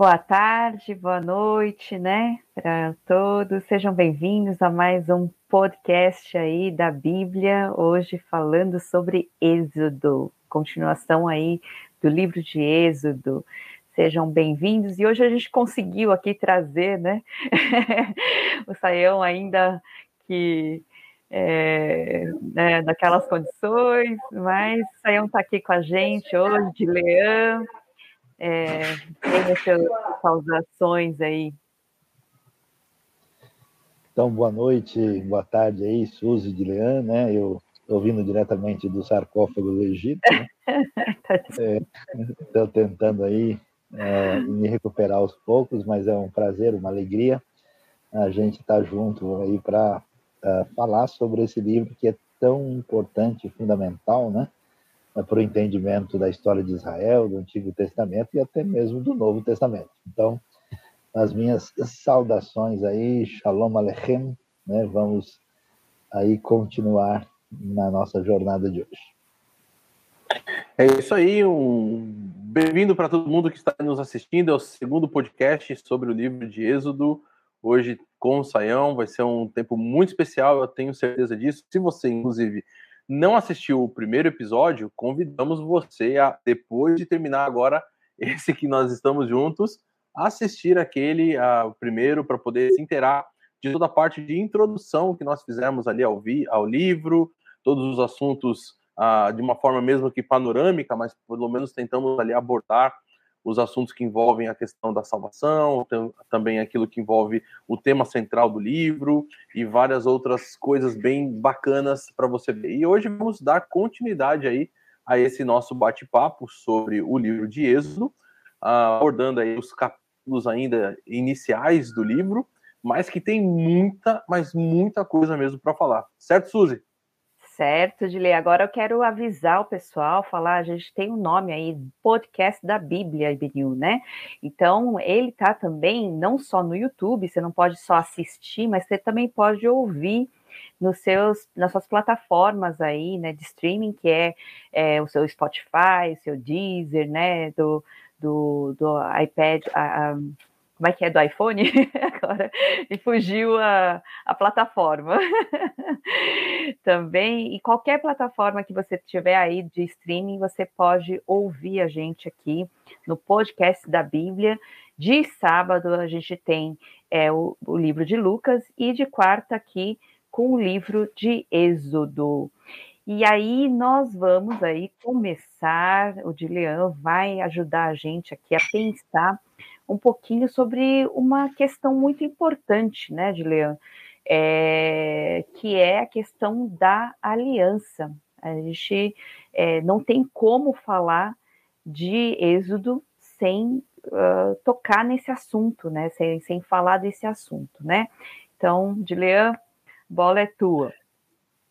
Boa tarde, boa noite, né, para todos. Sejam bem-vindos a mais um podcast aí da Bíblia, hoje falando sobre Êxodo, continuação aí do livro de Êxodo. Sejam bem-vindos. E hoje a gente conseguiu aqui trazer, né, o Saião ainda que é, né, daquelas condições, mas o Saião está aqui com a gente hoje, de Leão é, tem as suas saudações aí. Então, boa noite, boa tarde aí, Suzy de Leão, né? Eu estou vindo diretamente do sarcófago do Egito, né? Estou é, tentando aí é, me recuperar aos poucos, mas é um prazer, uma alegria a gente estar tá junto aí para uh, é, falar sobre esse livro que é tão importante e fundamental, né? Né, para o entendimento da história de Israel, do Antigo Testamento e até mesmo do Novo Testamento. Então, as minhas saudações aí, Shalom Alechem, né? Vamos aí continuar na nossa jornada de hoje. É isso aí, um bem-vindo para todo mundo que está nos assistindo. É o segundo podcast sobre o livro de Êxodo. Hoje com o Saião, vai ser um tempo muito especial, eu tenho certeza disso. Se você, inclusive, não assistiu o primeiro episódio, convidamos você a, depois de terminar agora esse que nós estamos juntos, assistir aquele a, primeiro para poder se inteirar de toda a parte de introdução que nós fizemos ali ao, vi, ao livro, todos os assuntos ah, de uma forma mesmo que panorâmica, mas pelo menos tentamos ali abordar os assuntos que envolvem a questão da salvação, também aquilo que envolve o tema central do livro e várias outras coisas bem bacanas para você ver. E hoje vamos dar continuidade aí a esse nosso bate-papo sobre o livro de Êxodo, abordando aí os capítulos ainda iniciais do livro, mas que tem muita, mas muita coisa mesmo para falar. Certo, Suzy? Certo, Dilei. Agora eu quero avisar o pessoal, falar, a gente tem um nome aí, podcast da Bíblia, IBNU, né? Então, ele tá também, não só no YouTube, você não pode só assistir, mas você também pode ouvir nos seus, nas suas plataformas aí, né, de streaming, que é, é o seu Spotify, o seu Deezer, né, do, do, do iPad, a, a como é que é do iPhone? Agora e fugiu a, a plataforma. Também e qualquer plataforma que você tiver aí de streaming você pode ouvir a gente aqui no podcast da Bíblia. De sábado a gente tem é, o, o livro de Lucas e de quarta aqui com o livro de Êxodo. E aí nós vamos aí começar o Dilean vai ajudar a gente aqui a pensar um pouquinho sobre uma questão muito importante, né, Julian, é, que é a questão da aliança. A gente é, não tem como falar de Êxodo sem uh, tocar nesse assunto, né, sem, sem falar desse assunto, né. Então, Julian, bola é tua.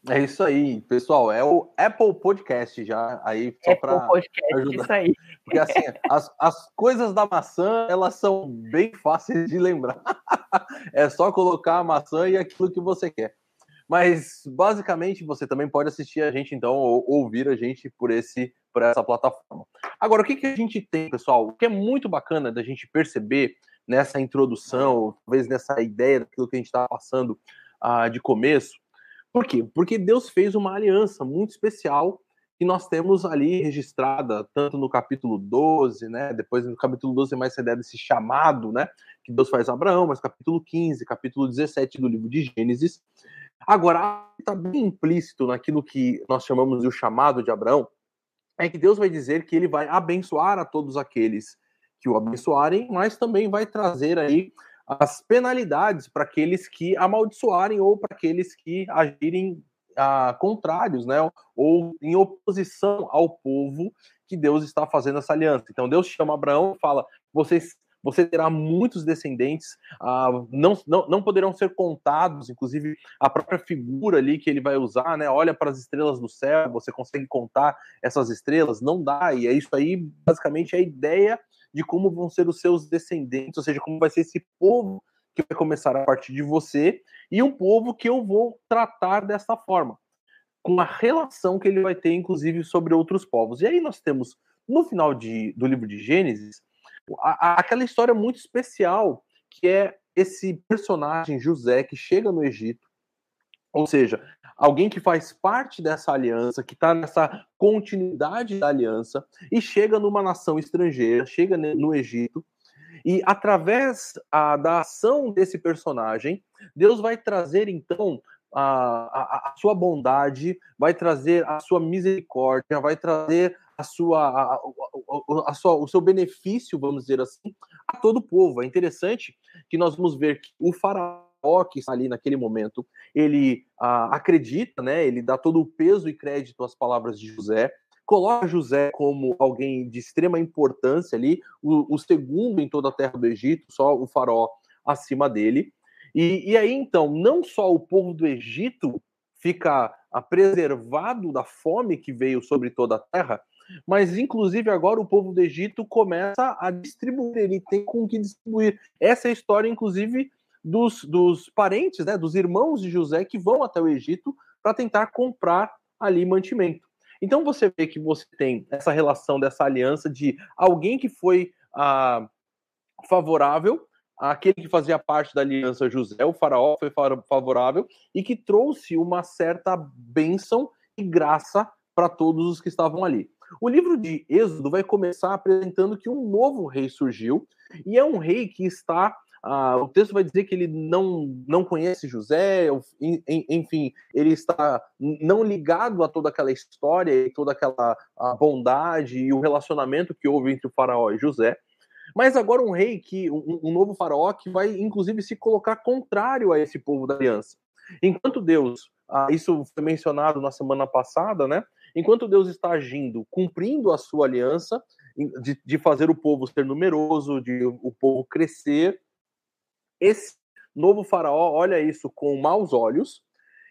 É isso aí, pessoal. É o Apple Podcast já aí só para ajudar. Isso aí. Porque assim, as, as coisas da maçã elas são bem fáceis de lembrar. é só colocar a maçã e aquilo que você quer. Mas basicamente você também pode assistir a gente então ou ouvir a gente por esse por essa plataforma. Agora o que, que a gente tem, pessoal? O que é muito bacana da gente perceber nessa introdução, talvez nessa ideia daquilo que a gente está passando uh, de começo por quê? Porque Deus fez uma aliança muito especial que nós temos ali registrada, tanto no capítulo 12, né? Depois no capítulo 12 tem mais essa ideia desse chamado, né? Que Deus faz a Abraão, mas capítulo 15, capítulo 17 do livro de Gênesis. Agora, está bem implícito naquilo que nós chamamos de o chamado de Abraão, é que Deus vai dizer que ele vai abençoar a todos aqueles que o abençoarem, mas também vai trazer aí as penalidades para aqueles que amaldiçoarem ou para aqueles que agirem ah, contrários, né, ou em oposição ao povo que Deus está fazendo essa aliança. Então Deus chama Abraão e fala: vocês você terá muitos descendentes, ah, não, não, não poderão ser contados, inclusive a própria figura ali que ele vai usar, né? Olha para as estrelas do céu, você consegue contar essas estrelas? Não dá, e é isso aí, basicamente, a ideia de como vão ser os seus descendentes, ou seja, como vai ser esse povo que vai começar a partir de você e um povo que eu vou tratar dessa forma, com a relação que ele vai ter, inclusive, sobre outros povos. E aí nós temos, no final de, do livro de Gênesis, aquela história muito especial que é esse personagem José que chega no Egito, ou seja, alguém que faz parte dessa aliança, que está nessa continuidade da aliança e chega numa nação estrangeira, chega no Egito e através a, da ação desse personagem, Deus vai trazer então a, a, a, sua bondade, vai trazer a sua misericórdia, vai trazer a sua, a, a, sua, o seu benefício, vamos dizer assim, a todo o povo. É interessante que nós vamos ver que o faraó que está ali naquele momento, ele acredita, né? Ele dá todo o peso e crédito às palavras de José, coloca José como alguém de extrema importância ali, o, o segundo em toda a terra do Egito, só o faraó acima dele. E, e aí, então, não só o povo do Egito fica preservado da fome que veio sobre toda a terra, mas inclusive agora o povo do Egito começa a distribuir, ele tem com que distribuir. Essa é a história, inclusive, dos, dos parentes, né, dos irmãos de José que vão até o Egito para tentar comprar ali mantimento. Então você vê que você tem essa relação dessa aliança de alguém que foi ah, favorável aquele que fazia parte da aliança José, o faraó, foi favorável e que trouxe uma certa bênção e graça para todos os que estavam ali. O livro de Êxodo vai começar apresentando que um novo rei surgiu e é um rei que está ah, o texto vai dizer que ele não, não conhece José, enfim, ele está não ligado a toda aquela história e toda aquela bondade e o relacionamento que houve entre o faraó e José. Mas agora um rei que, um, um novo faraó que vai inclusive se colocar contrário a esse povo da aliança. Enquanto Deus, ah, isso foi mencionado na semana passada, né? Enquanto Deus está agindo, cumprindo a sua aliança, de, de fazer o povo ser numeroso, de o povo crescer, esse novo faraó olha isso com maus olhos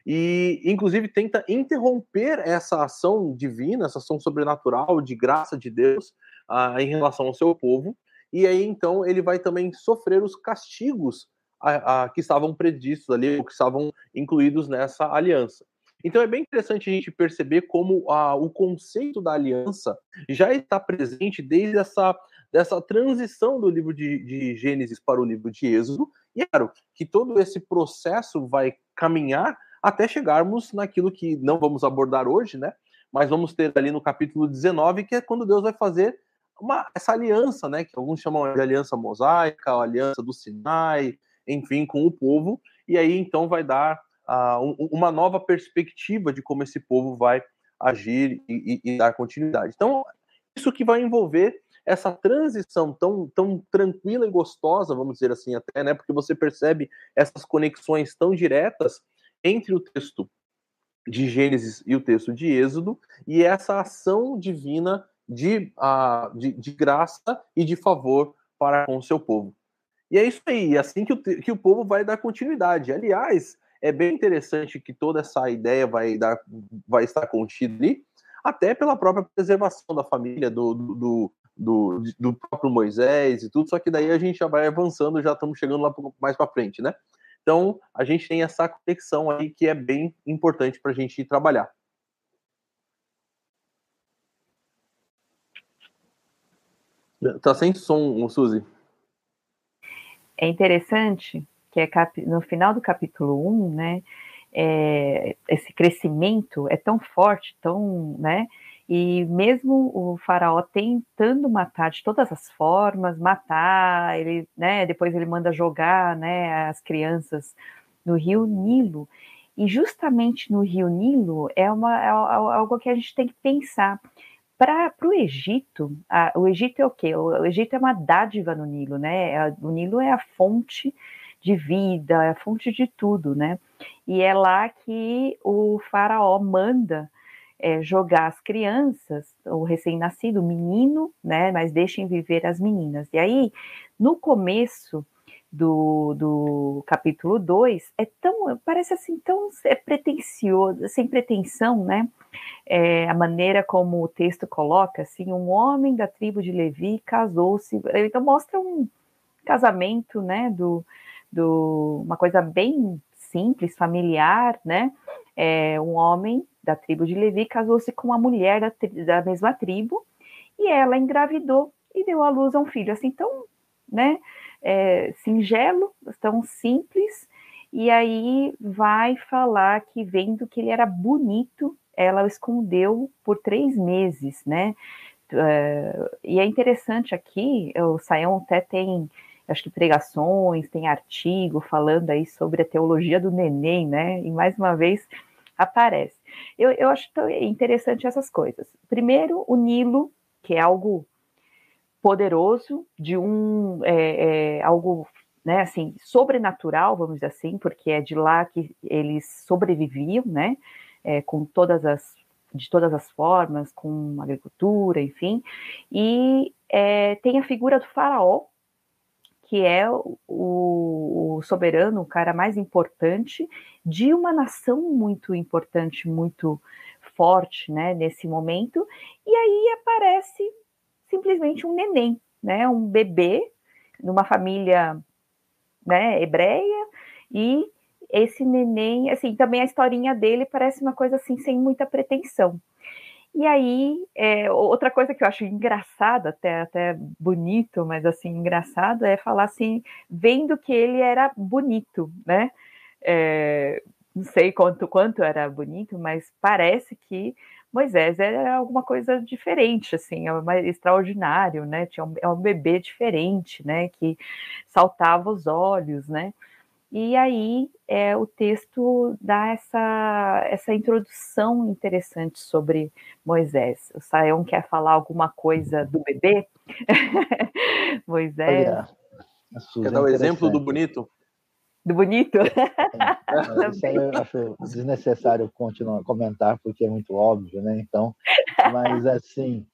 e, inclusive, tenta interromper essa ação divina, essa ação sobrenatural de graça de Deus uh, em relação ao seu povo. E aí, então, ele vai também sofrer os castigos a, a, que estavam previstos ali, ou que estavam incluídos nessa aliança. Então é bem interessante a gente perceber como a, o conceito da aliança já está presente desde essa dessa transição do livro de, de Gênesis para o livro de Êxodo, e é claro que todo esse processo vai caminhar até chegarmos naquilo que não vamos abordar hoje, né? Mas vamos ter ali no capítulo 19, que é quando Deus vai fazer uma, essa aliança, né? Que alguns chamam de aliança mosaica, aliança do Sinai, enfim, com o povo, e aí então vai dar uh, um, uma nova perspectiva de como esse povo vai agir e, e, e dar continuidade. Então, isso que vai envolver essa transição tão, tão tranquila e gostosa, vamos dizer assim, até, né? Porque você percebe essas conexões tão diretas entre o texto de Gênesis e o texto de Êxodo, e essa ação divina de, uh, de, de, graça e de favor para com o seu povo. E é isso aí, é assim que o, que o povo vai dar continuidade. Aliás, é bem interessante que toda essa ideia vai, dar, vai estar contida ali, até pela própria preservação da família, do, do, do, do próprio Moisés e tudo, só que daí a gente já vai avançando, já estamos chegando lá mais para frente, né? Então, a gente tem essa conexão aí que é bem importante para a gente trabalhar. Tá sem som, Suzy. É interessante que é no final do capítulo 1, né, é, esse crescimento é tão forte, tão, né, e mesmo o faraó tentando matar de todas as formas, matar, ele, né, depois ele manda jogar, né, as crianças no rio Nilo. E justamente no rio Nilo é, uma, é algo que a gente tem que pensar. Para o Egito, a, o Egito é o quê? O, o, Egito é uma dádiva no Nilo, né? É, o Nilo é a fonte de vida, é a fonte de tudo, né? E é lá que o faraó manda é, jogar as crianças, o recém-nascido, o menino, né? Mas deixem viver as meninas. E aí, no começo do, do capítulo 2, é tão, parece assim, tão é pretencioso, sem pretensão, né? É, a maneira como o texto coloca, assim, um homem da tribo de Levi casou-se, então mostra um casamento, né, do, do uma coisa bem simples, familiar, né, é, um homem da tribo de Levi casou-se com uma mulher da, da mesma tribo e ela engravidou e deu à luz a um filho. Assim, tão, né, é, singelo, tão simples, e aí vai falar que vendo que ele era bonito, ela o escondeu por três meses, né? Uh, e é interessante aqui, o Sayão até tem, acho que pregações, tem artigo falando aí sobre a teologia do neném, né? E mais uma vez aparece. Eu, eu acho interessante essas coisas. Primeiro, o Nilo, que é algo poderoso, de um é, é, algo né, assim, sobrenatural, vamos dizer assim, porque é de lá que eles sobreviviam, né? É, com todas as de todas as formas, com agricultura, enfim. E é, tem a figura do faraó, que é o, o, soberano, o cara mais importante de uma nação muito importante, muito forte, né, nesse momento. E aí aparece simplesmente um neném, né, um bebê numa família, né, hebreia e esse neném, assim, também a historinha dele parece uma coisa assim, sem muita pretensão. E aí, é, outra coisa que eu acho engraçada, até, até bonito, mas assim, engraçado, é falar assim, vendo que ele era bonito, né? É, não sei quanto, quanto era bonito, mas parece que Moisés era alguma coisa diferente, assim, é extraordinário, né? Tinha um, é um bebê diferente, né? Que saltava os olhos, né? E aí é, o texto dá essa, essa introdução interessante sobre Moisés. O Saião quer falar alguma coisa do bebê? Moisés. Olha, quer dar o exemplo do bonito? Do bonito? É, é, eu acho desnecessário continuar comentar, porque é muito óbvio, né? Então, mas assim,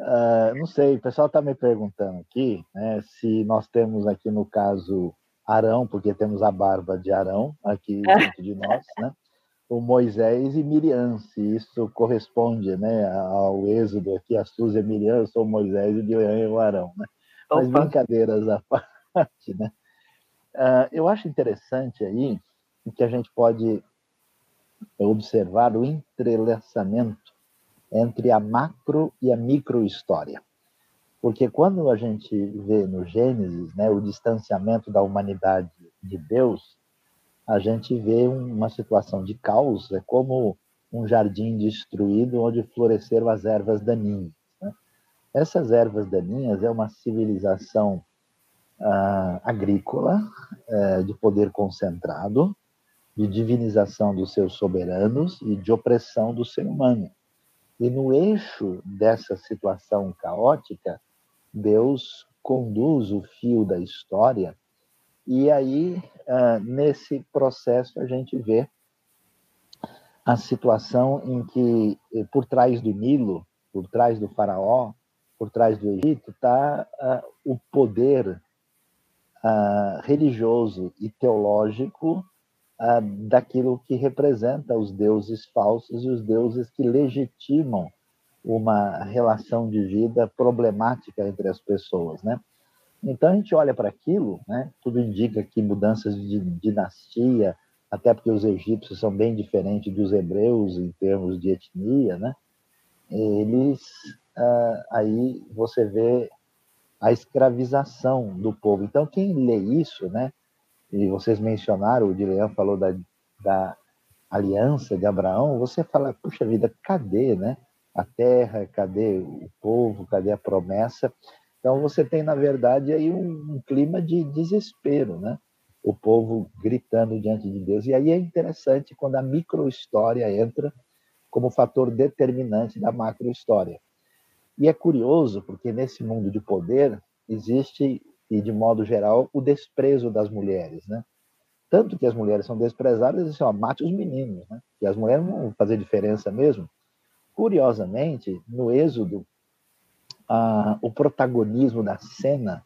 uh, não sei, o pessoal está me perguntando aqui, né, se nós temos aqui no caso Arão, porque temos a barba de Arão aqui dentro de nós, né? O Moisés e Miriam, se isso corresponde, né, ao êxodo aqui, a Suzy e Miriam, eu sou Moisés e Miriam é o Arão, né? Mas brincadeiras à parte, né? Uh, eu acho interessante aí que a gente pode observar o entrelaçamento entre a macro e a micro história. Porque quando a gente vê no Gênesis né, o distanciamento da humanidade de Deus, a gente vê uma situação de caos, é como um jardim destruído onde floresceram as ervas daninhas. Né? Essas ervas daninhas é uma civilização ah, agrícola, eh, de poder concentrado, de divinização dos seus soberanos e de opressão do ser humano. E no eixo dessa situação caótica, Deus conduz o fio da história, e aí, uh, nesse processo, a gente vê a situação em que, eh, por trás do Nilo, por trás do Faraó, por trás do Egito, está uh, ah, o poder uh, religioso e teológico daquilo que representa os deuses falsos e os deuses que legitimam uma relação de vida problemática entre as pessoas, né? Então a gente olha para aquilo, né? Tudo indica que mudanças de dinastia, até porque os egípcios são bem diferentes dos hebreus em termos de etnia, né? Eles ah, aí você vê a escravização do povo. Então quem lê isso, né? E vocês mencionaram, o Dileão falou da, da aliança de Abraão, você fala, puxa vida, cadê, né? a terra, cadê o povo, cadê a promessa? Então você tem, na verdade, aí um, um clima de desespero, né? O povo gritando diante de Deus. E aí é interessante quando a microhistória entra como fator determinante da macrohistória. E é curioso porque nesse mundo de poder existe, e de modo geral, o desprezo das mulheres, né? Tanto que as mulheres são desprezadas, assim, ó, mate os meninos, né? E as mulheres não vão fazer diferença mesmo. Curiosamente, no Êxodo, ah, o protagonismo da cena,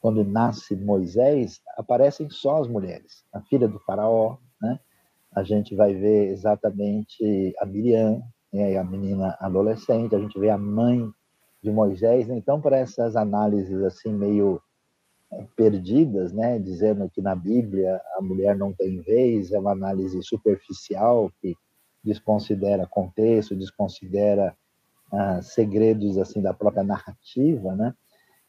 quando nasce Moisés, aparecem só as mulheres. A filha do faraó, né? a gente vai ver exatamente a Miriam, né? a menina adolescente, a gente vê a mãe de Moisés. Né? Então, para essas análises assim meio eh, perdidas, né, dizendo que na Bíblia a mulher não tem vez, é uma análise superficial que desconsidera contexto, desconsidera ah, segredos assim da própria narrativa, né?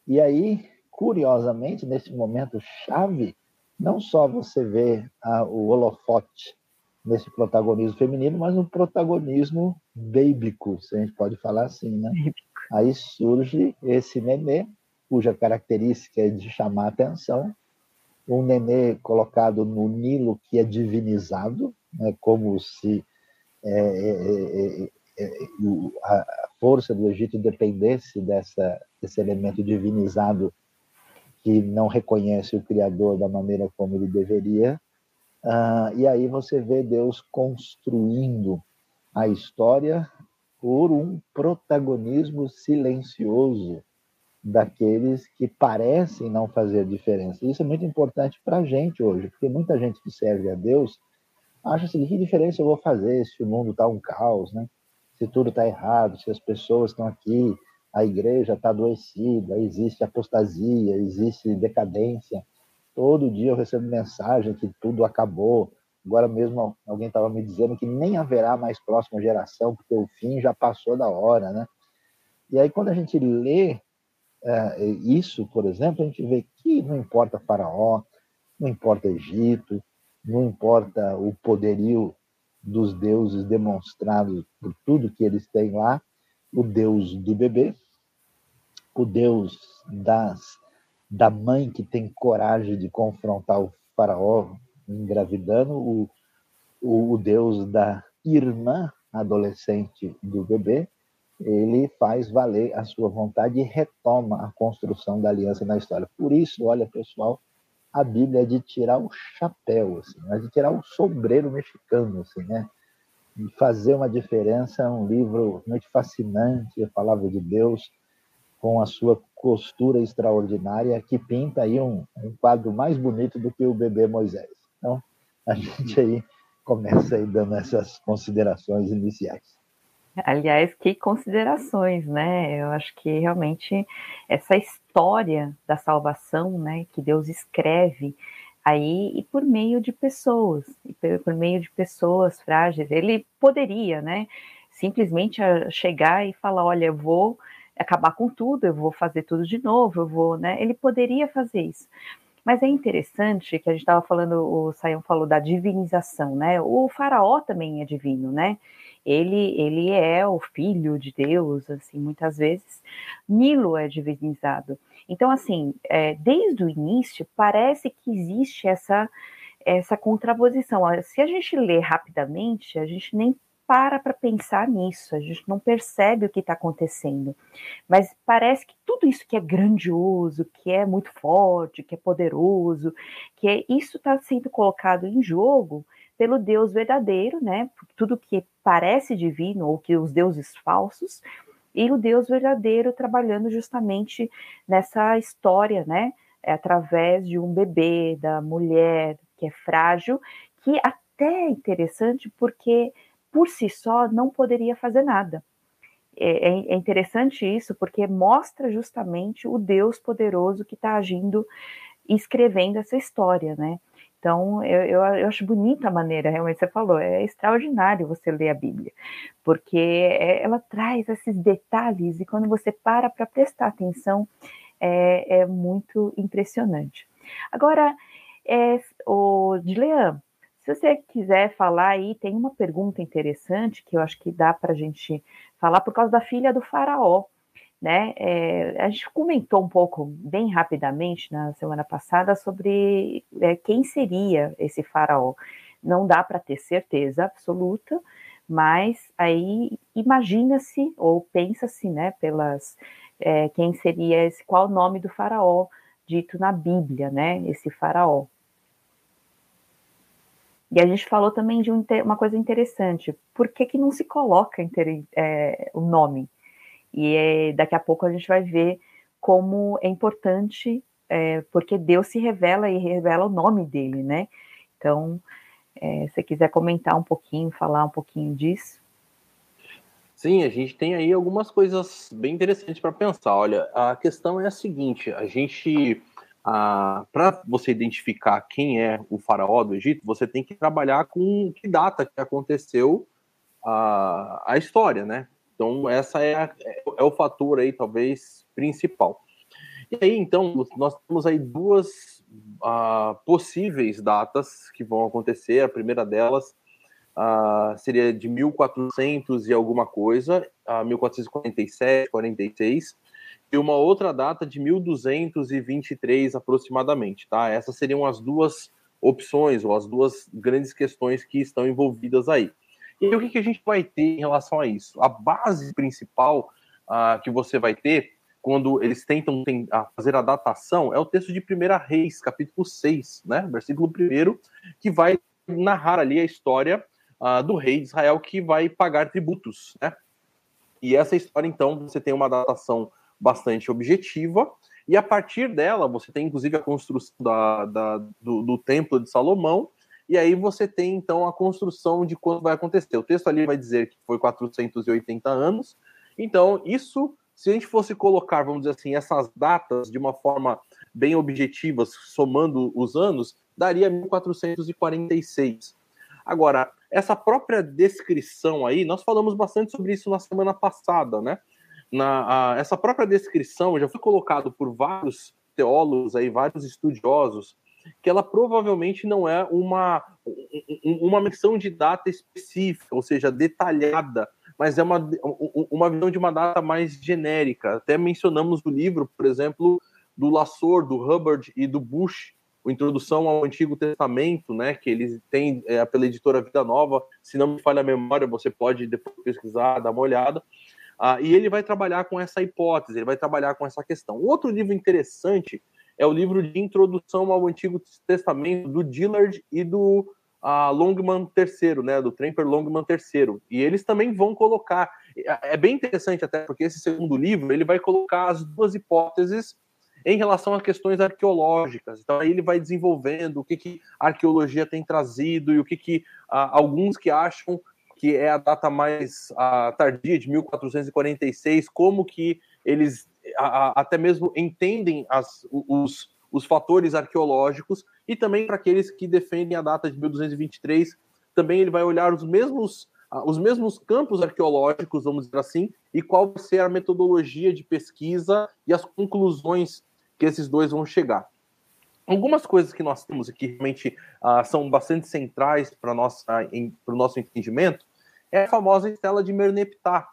E aí, curiosamente, nesse momento chave, não só você vê ah, o holofote nesse protagonismo feminino, mas no protagonismo bíblico, se a gente pode falar assim, né? Aí surge esse nenê, cuja característica é de chamar a atenção, um nenê colocado no Nilo que é divinizado, né, como se é, é, é, é a força do Egito dependesse dessa, desse elemento divinizado que não reconhece o Criador da maneira como ele deveria. Uh, e aí você vê Deus construindo a história por um protagonismo silencioso daqueles que parecem não fazer diferença. Isso é muito importante para a gente hoje, porque muita gente que serve a Deus acha assim, que diferença eu vou fazer se o mundo está um caos, né? se tudo está errado, se as pessoas estão aqui, a igreja está adoecida, existe apostasia, existe decadência. Todo dia eu recebo mensagem que tudo acabou. Agora mesmo alguém estava me dizendo que nem haverá mais próxima geração, porque o fim já passou da hora, né? E aí quando a gente lê é, isso, por exemplo, a gente vê que não importa Faraó, não importa Egito, não importa o poderio dos deuses demonstrados por tudo que eles têm lá, o deus do bebê, o deus das, da mãe que tem coragem de confrontar o faraó engravidando, o, o, o deus da irmã adolescente do bebê, ele faz valer a sua vontade e retoma a construção da aliança na história. Por isso, olha, pessoal, a Bíblia é de tirar o chapéu, assim, é de tirar o sombreiro mexicano, assim, né? E fazer uma diferença, um livro muito fascinante, a palavra de Deus, com a sua costura extraordinária, que pinta aí um, um quadro mais bonito do que o bebê Moisés. A gente aí começa aí dando essas considerações iniciais. Aliás, que considerações, né? Eu acho que realmente essa história da salvação, né, que Deus escreve aí e por meio de pessoas, por meio de pessoas frágeis, ele poderia, né, simplesmente chegar e falar, olha, eu vou acabar com tudo, eu vou fazer tudo de novo, eu vou, né? Ele poderia fazer isso. Mas é interessante que a gente estava falando, o Sayão falou da divinização, né? O faraó também é divino, né? ele, ele é o filho de Deus, assim, muitas vezes. Nilo é divinizado. Então, assim, é, desde o início, parece que existe essa, essa contraposição. Se a gente lê rapidamente, a gente nem para para pensar nisso, a gente não percebe o que está acontecendo. Mas parece que tudo isso que é grandioso, que é muito forte, que é poderoso, que é, isso está sendo colocado em jogo pelo Deus verdadeiro, né? Tudo que parece divino ou que os deuses falsos e o Deus verdadeiro trabalhando justamente nessa história, né? É através de um bebê, da mulher que é frágil, que até é interessante porque por si só não poderia fazer nada. É, é, é interessante isso porque mostra justamente o Deus poderoso que está agindo e escrevendo essa história, né? Então, eu, eu, eu, acho bonita a maneira, realmente você falou, é extraordinário você ler a Bíblia, porque é, ela traz esses detalhes e quando você para para prestar atenção, é, é, muito impressionante. Agora, é, o Dilean, se você quiser falar aí, tem uma pergunta interessante que eu acho que dá para a gente falar por causa da filha do faraó né? É, a gente comentou um pouco, bem rapidamente, na semana passada, sobre é, quem seria esse faraó. Não dá para ter certeza absoluta, mas aí imagina-se ou pensa-se, né, pelas é, quem seria esse, qual o nome do faraó dito na Bíblia, né? Esse faraó. E a gente falou também de um, uma coisa interessante. Por que, que não se coloca é, o nome? E é, daqui a pouco a gente vai ver como é importante, é, porque Deus se revela e revela o nome dele, né? Então, é, se você quiser comentar um pouquinho, falar um pouquinho disso. Sim, a gente tem aí algumas coisas bem interessantes para pensar. Olha, a questão é a seguinte: a gente, para você identificar quem é o faraó do Egito, você tem que trabalhar com que data que aconteceu a, a história, né? Então, essa é, a, é o fator aí, talvez, principal. E aí, então, nós temos aí duas possíveis datas que vão acontecer. A primeira delas seria de 1400 e alguma coisa, uh, 1447, 46, e uma outra data de 1223 aproximadamente, tá? Essas seriam as duas opções ou as duas grandes questões que estão envolvidas aí. E o que, que a gente vai ter em relação a isso? A base principal uh, que você vai ter quando eles tentam fazer a datação é o texto de 1 Reis, capítulo 6, né? Versículo 1, que vai narrar ali a história uh, do rei de Israel que vai pagar tributos, né? E essa história, então, você tem uma datação bastante objetiva, e a partir dela você tem inclusive a construção da, da do, do, templo de Salomão, e aí você tem então a construção de quando vai acontecer. O texto ali vai dizer que foi 480 anos, então isso, se a gente fosse colocar, vamos dizer assim, essas datas de uma forma bem objetiva, somando os anos, daria 1446. Agora, essa própria descrição aí, nós falamos bastante sobre isso na semana passada, né? Na, a, essa própria descrição já foi colocado por vários teólogos aí, vários estudiosos, que ela provavelmente não é uma, uma menção de data específica, ou seja, detalhada, mas é uma, uma visão de uma data mais genérica. Até mencionamos no livro, por exemplo, do Lassor, do Hubbard e do Bush, a Introdução ao Antigo Testamento, né, que eles têm é, pela editora Vida Nova. Se não me falha a memória, você pode depois pesquisar, dar uma olhada. Ah, e ele vai trabalhar com essa hipótese, ele vai trabalhar com essa questão. Outro livro interessante é o livro de introdução ao Antigo Testamento do Dillard e do ah, Longman III, né, do Tremper Longman III. E eles também vão colocar, é, é bem interessante até porque esse segundo livro ele vai colocar as duas hipóteses em relação a questões arqueológicas. Então aí ele vai desenvolvendo o que, que a arqueologia tem trazido e o que, que ah, alguns que acham que é a data mais a, tardia, de 1446, como que eles a, a, até mesmo entendem as, os, os fatores arqueológicos, e também para aqueles que defendem a data de 1223, também ele vai olhar os mesmos, os mesmos campos arqueológicos, vamos dizer assim, e qual vai ser a metodologia de pesquisa e as conclusões que esses dois vão chegar. Algumas coisas que nós temos aqui realmente uh, são bastante centrais para o nosso entendimento é a famosa estela de Merneptah.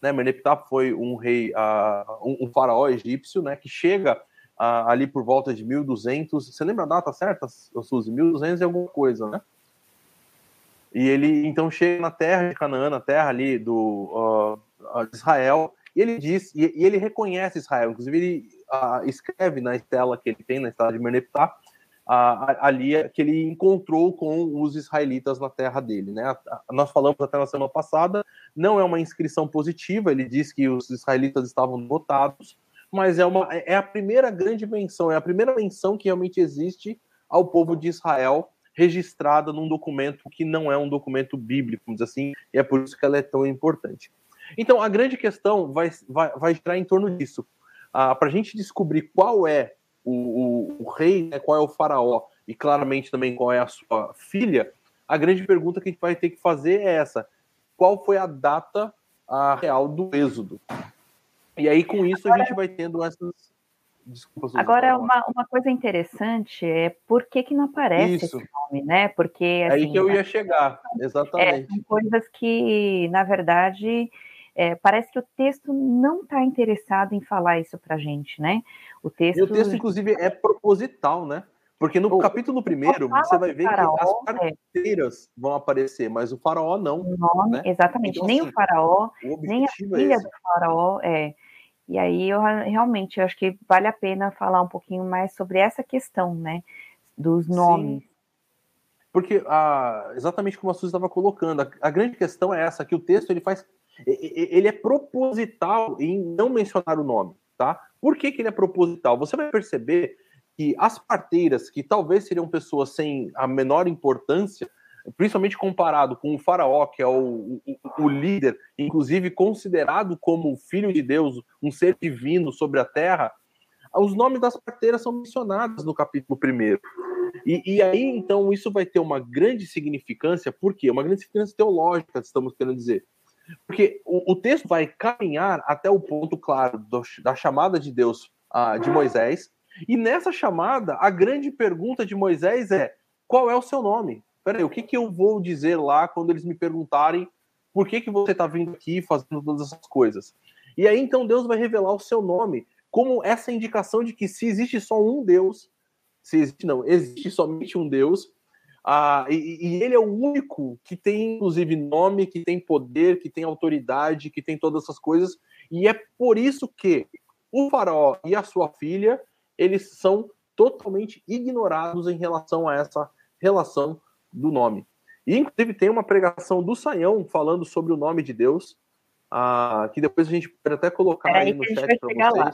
Né? Merneptah foi um rei, uh, um, um, faraó egípcio, né, que chega uh, ali por volta de 1200. Você lembra a data certa, Suzy? 1200 e alguma coisa, né? E ele então chega na terra de Canaã, na terra ali do de Israel, e ele diz, e, e, ele reconhece Israel. Inclusive, ele escreve na estela que ele tem, na estela de Merneptah, ali que ele encontrou com os israelitas na terra dele. Né? Nós falamos até na semana passada, não é uma inscrição positiva, ele diz que os israelitas estavam votados, mas é, uma, é a primeira grande menção, é a primeira menção que realmente existe ao povo de Israel registrada num documento que não é um documento bíblico, vamos dizer assim, e é por isso que ela é tão importante. Então, a grande questão vai, vai, vai girar em torno disso. Ah, Para a gente descobrir qual é o, o, o rei, né, qual é o faraó, e claramente também qual é a sua filha, a grande pergunta que a gente vai ter que fazer é essa: qual foi a data a real do êxodo? E aí, com isso, Agora... a gente vai tendo essas. Desculpa, Agora, uma, uma coisa interessante é por que, que não aparece Isso. esse nome, né? Porque. Assim, aí que eu ia chegar, exatamente. É, são coisas que, na verdade, é, parece que o texto não está interessado em falar isso para a gente, né? O texto, e o texto, inclusive, é proposital, né? Porque no o, capítulo primeiro você vai ver faraó, que as parteiras é. vão aparecer, mas o faraó não. Nome, né? Exatamente, então, nem assim, o faraó, o nem a é filha é do faraó, é. E aí eu realmente eu acho que vale a pena falar um pouquinho mais sobre essa questão, né? Dos nomes. Sim. Porque a, exatamente como a Suzy estava colocando, a, a, grande questão é essa, que o texto ele faz ele é proposital em não mencionar o nome, tá? Por que, que ele é proposital? Você vai perceber que as parteiras, que talvez seriam pessoas sem a menor importância, principalmente comparado com o faraó, que é o, o, o, líder, inclusive considerado como filho de Deus, um ser divino sobre a terra, os nomes das parteiras são mencionados no capítulo 1. E, e, aí, então, isso vai ter uma grande significância, por quê? Uma grande significância teológica, estamos querendo dizer. Porque o, o texto vai caminhar até o ponto claro do, da chamada de Deus uh, de Moisés. E nessa chamada, a grande pergunta de Moisés é: qual é o seu nome? Peraí, o que, que eu vou dizer lá quando eles me perguntarem por que, que você está vindo aqui fazendo todas essas coisas? E aí então Deus vai revelar o seu nome como essa indicação de que se existe só um Deus, se existe não, existe somente um Deus, ah, e, e, ele é o único que tem, inclusive, nome, que tem poder, que tem autoridade, que tem todas essas coisas. E é por isso que o faraó e a sua filha, eles são totalmente ignorados em relação a essa relação do nome. E, inclusive, tem uma pregação do Saião falando sobre o nome de Deus, ah, que depois a gente pode até colocar aí, aí no chat para vocês. Lá.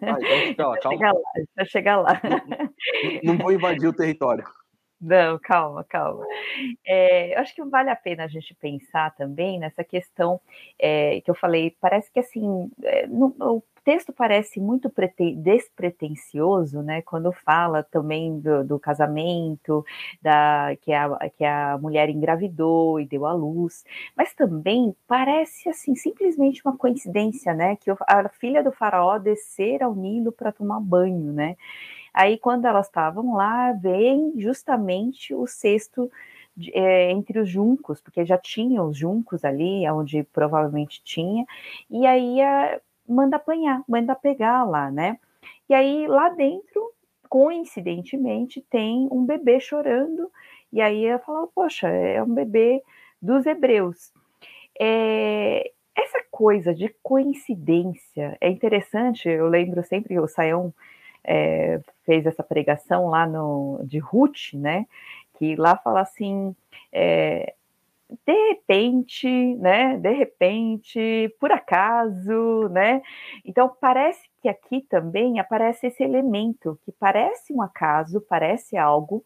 Ah, então fica lá, calma. Chegar lá, chegar lá. Não, não vou invadir o território. Não, calma, calma. É, eu acho que vale a pena a gente pensar também nessa questão é, que eu falei. Parece que assim, é, no, o texto parece muito despretensioso, né? Quando fala também do, do, casamento, da que a, que a mulher engravidou e deu à luz, mas também parece assim simplesmente uma coincidência, né? Que a filha do faraó descer ao Nilo para tomar banho, né? Aí, quando elas estavam lá, vem justamente o cesto de, é, entre os juncos, porque já tinha os juncos ali, onde provavelmente tinha, e aí a, manda apanhar, manda pegar lá, né? E aí, lá dentro, coincidentemente, tem um bebê chorando, e aí ela fala, poxa, é um bebê dos hebreus. É, essa coisa de coincidência é interessante, eu lembro sempre, o Saião é, fez essa pregação lá no de Ruth, né? Que lá fala assim, é, de repente, né? De repente, por acaso, né? Então parece que aqui também aparece esse elemento que parece um acaso, parece algo,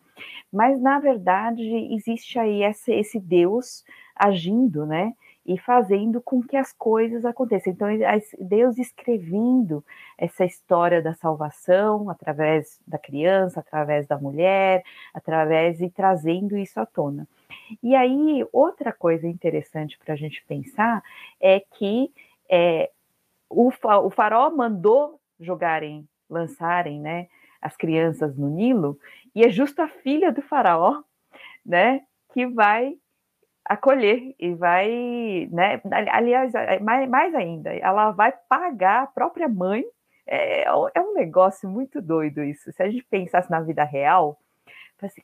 mas na verdade existe aí esse, esse Deus agindo, né? E fazendo com que as coisas aconteçam. Então, Deus escrevendo essa história da salvação através da criança, através da mulher, através e trazendo isso à tona. E aí, outra coisa interessante para a gente pensar é que é, o, o farol mandou jogarem, lançarem, né, as crianças no Nilo, e é justo a filha do faraó, né, que vai acolher e vai, né? Aliás, mais, mais ainda, ela vai pagar a própria mãe. É, é um negócio muito doido isso. Se a gente pensasse na vida real, assim,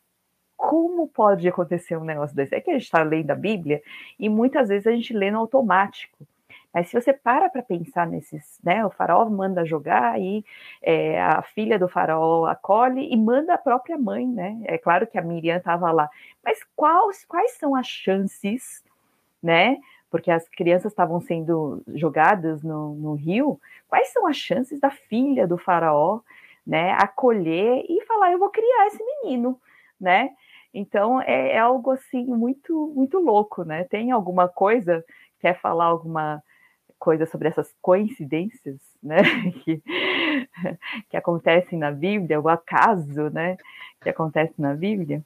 como pode acontecer um negócio desse? É que a gente está lendo a Bíblia e muitas vezes a gente lê no automático. Mas se você para para pensar nesses, né, o faraó manda jogar e é, a filha do faraó acolhe e manda a própria mãe, né? É claro que a Miriam estava lá, mas quais, quais são as chances, né? Porque as crianças estavam sendo jogadas no, no rio, quais são as chances da filha do faraó, né, acolher e falar, eu vou criar esse menino, né? Então é, é algo assim muito muito louco, né? Tem alguma coisa quer falar alguma coisa sobre essas coincidências, né, que, que acontecem na Bíblia, o acaso, né, que acontece na Bíblia?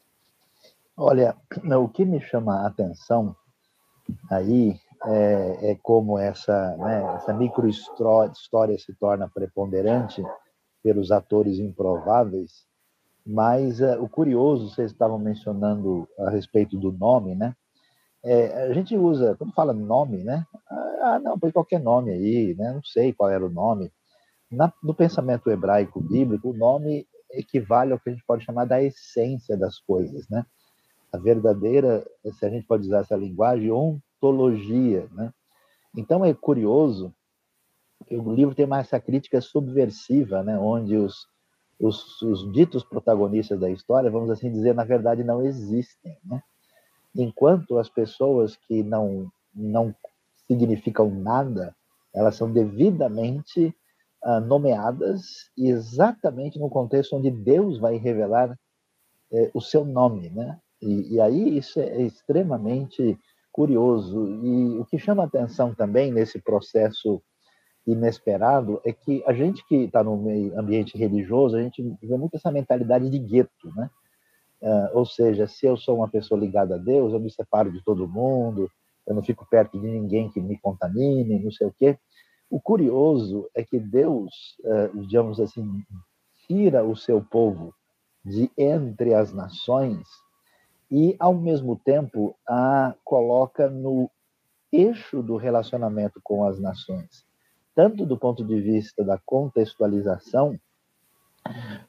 Olha, o que me chama a atenção aí é, é como essa, né, essa micro história se torna preponderante pelos atores improváveis, mas uh, o curioso, vocês estavam mencionando a respeito do nome, né? É, a gente usa, quando fala nome, né? Ah, não, põe qualquer nome aí, né? Não sei qual era o nome. Na, no pensamento hebraico bíblico, o nome equivale ao que a gente pode chamar da essência das coisas, né? A verdadeira, se a gente pode usar essa linguagem, ontologia, né? Então é curioso que o livro tem mais essa crítica subversiva, né? Onde os, os, os ditos protagonistas da história, vamos assim dizer, na verdade não existem, né? Enquanto as pessoas que não, não significam nada, elas são devidamente uh, nomeadas exatamente no contexto onde Deus vai revelar eh, o seu nome, né? E, e, aí isso é extremamente curioso. E o que chama atenção também nesse processo inesperado é que a gente que está no ambiente religioso, a gente vê muito essa mentalidade de gueto, né? Uh, ou seja, se eu sou uma pessoa ligada a Deus, eu me separo de todo mundo, eu não fico perto de ninguém que me contamine, não sei o quê. O curioso é que Deus, eh, digamos assim, tira o seu povo de entre as nações e, ao mesmo tempo, a coloca no eixo do relacionamento com as nações, tanto do ponto de vista da contextualização,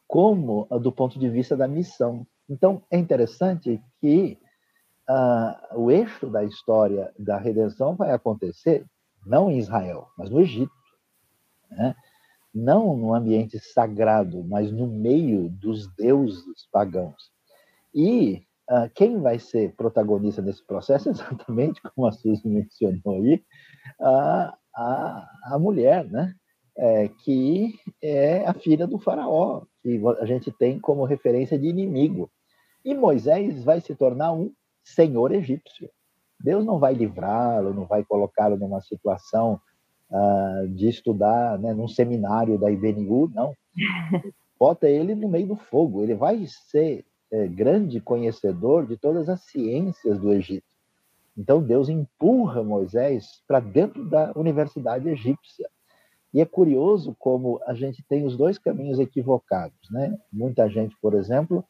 como do ponto de vista da missão. Então, é interessante que uh, o eixo da história da redenção vai acontecer não em Israel, mas no Egito. Né? Não no ambiente sagrado, mas no meio dos deuses pagãos. E uh, quem vai ser protagonista nesse processo, exatamente como a Suzy mencionou aí, a, a, a mulher, né? É, que é a filha do faraó, que a gente tem como referência de inimigo. E Moisés vai se tornar um senhor egípcio. Deus não vai livrá-lo, não vai colocá-lo numa situação uh, de estudar né, num seminário da IBNU, não. Bota ele no meio do fogo. Ele vai ser é, grande conhecedor de todas as ciências do Egito. Então Deus empurra Moisés para dentro da universidade egípcia. E é curioso como a gente tem os dois caminhos equivocados, né? Muita gente, por exemplo,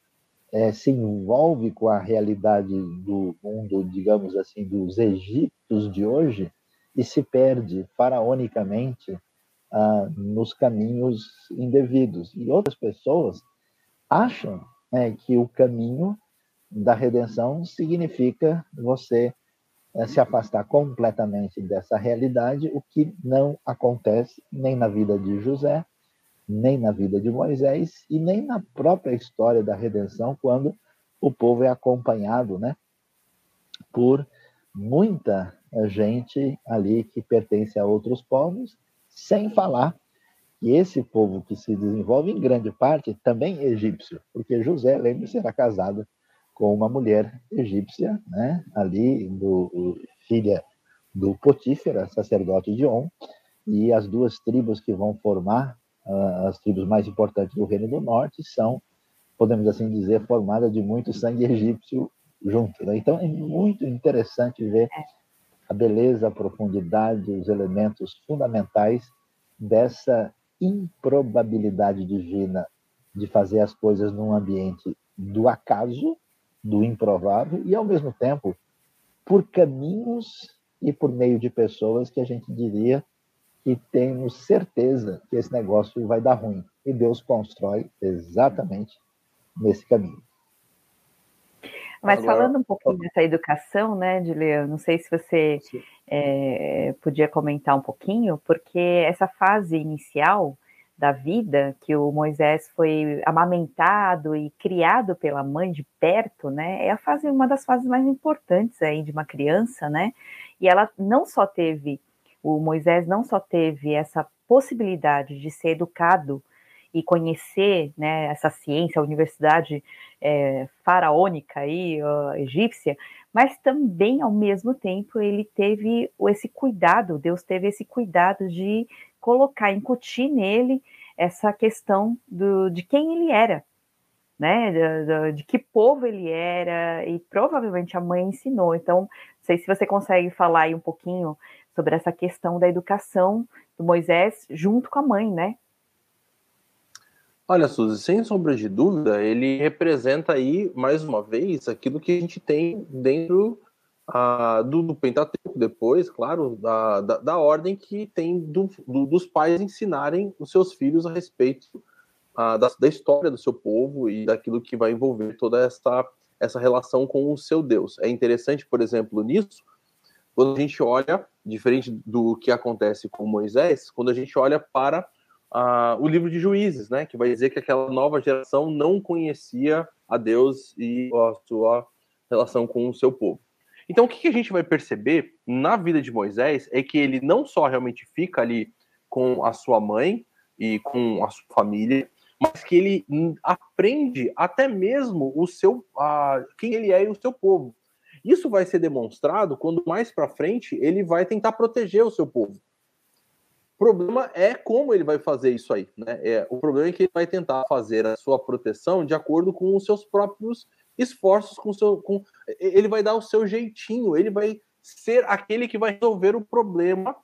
é, se envolve com a realidade do mundo, digamos assim, dos egípcios de hoje e se perde faraonicamente ah, nos caminhos indevidos. E outras pessoas acham né, que o caminho da redenção significa você é, se afastar completamente dessa realidade, o que não acontece nem na vida de José, nem na vida de Moisés e nem na própria história da redenção, quando o povo é acompanhado né, por muita gente ali que pertence a outros povos, sem falar que esse povo que se desenvolve, em grande parte, também é egípcio, porque José, lembre-se, era casado com uma mulher egípcia, né, ali, do, filha do Potífera, sacerdote de On, e as duas tribos que vão formar as tribos mais importantes do Reino do Norte são, podemos assim dizer, formadas de muito sangue egípcio junto. Né? Então é muito interessante ver é. a beleza, a profundidade, os elementos fundamentais dessa improbabilidade divina de fazer as coisas num ambiente do acaso, do improvável e ao mesmo tempo por caminhos e por meio de pessoas que a gente diria e temos certeza que esse negócio vai dar ruim. E Deus constrói exatamente nesse caminho. Mas Agora, falando um pouquinho dessa educação, né, Juliano, não sei se você é, podia comentar um pouquinho, porque essa fase inicial da vida, que o Moisés foi amamentado e criado pela mãe de perto, né, é a fase, uma das fases mais importantes aí de uma criança, né, e ela não só teve o Moisés não só teve essa possibilidade de ser educado e conhecer né, essa ciência, a universidade é, faraônica aí, uh, egípcia, mas também, ao mesmo tempo, ele teve esse cuidado, Deus teve esse cuidado de colocar, incutir nele essa questão do, de quem ele era, né, de, de, que povo ele era, e provavelmente a mãe ensinou. Então, não sei se você consegue falar aí um pouquinho sobre essa questão da educação do Moisés junto com a mãe, né? Olha, Suzy, sem sombra de dúvida, ele representa aí, mais uma vez, aquilo que a gente tem dentro ah, do, do, Pentateuco, depois, claro, da, da, da ordem que tem do, do, dos pais ensinarem os seus filhos a respeito ah, da, da, história do seu povo e daquilo que vai envolver toda essa, essa relação com o seu Deus. É interessante, por exemplo, nisso, quando a gente olha, diferente do que acontece com Moisés, quando a gente olha para uh, o livro de Juízes, né, que vai dizer que aquela nova geração não conhecia a Deus e a sua relação com o seu povo. Então, o que a gente vai perceber na vida de Moisés é que ele não só realmente fica ali com a sua mãe e com a sua família, mas que ele aprende até mesmo o seu, quem ele é e o seu povo. Isso vai ser demonstrado quando mais para frente ele vai tentar proteger o seu povo. O problema é como ele vai fazer isso aí, né? É, o problema é que ele vai tentar fazer a sua proteção de acordo com os seus próprios esforços, com seu, com, ele vai dar o seu jeitinho, ele vai ser aquele que vai resolver o problema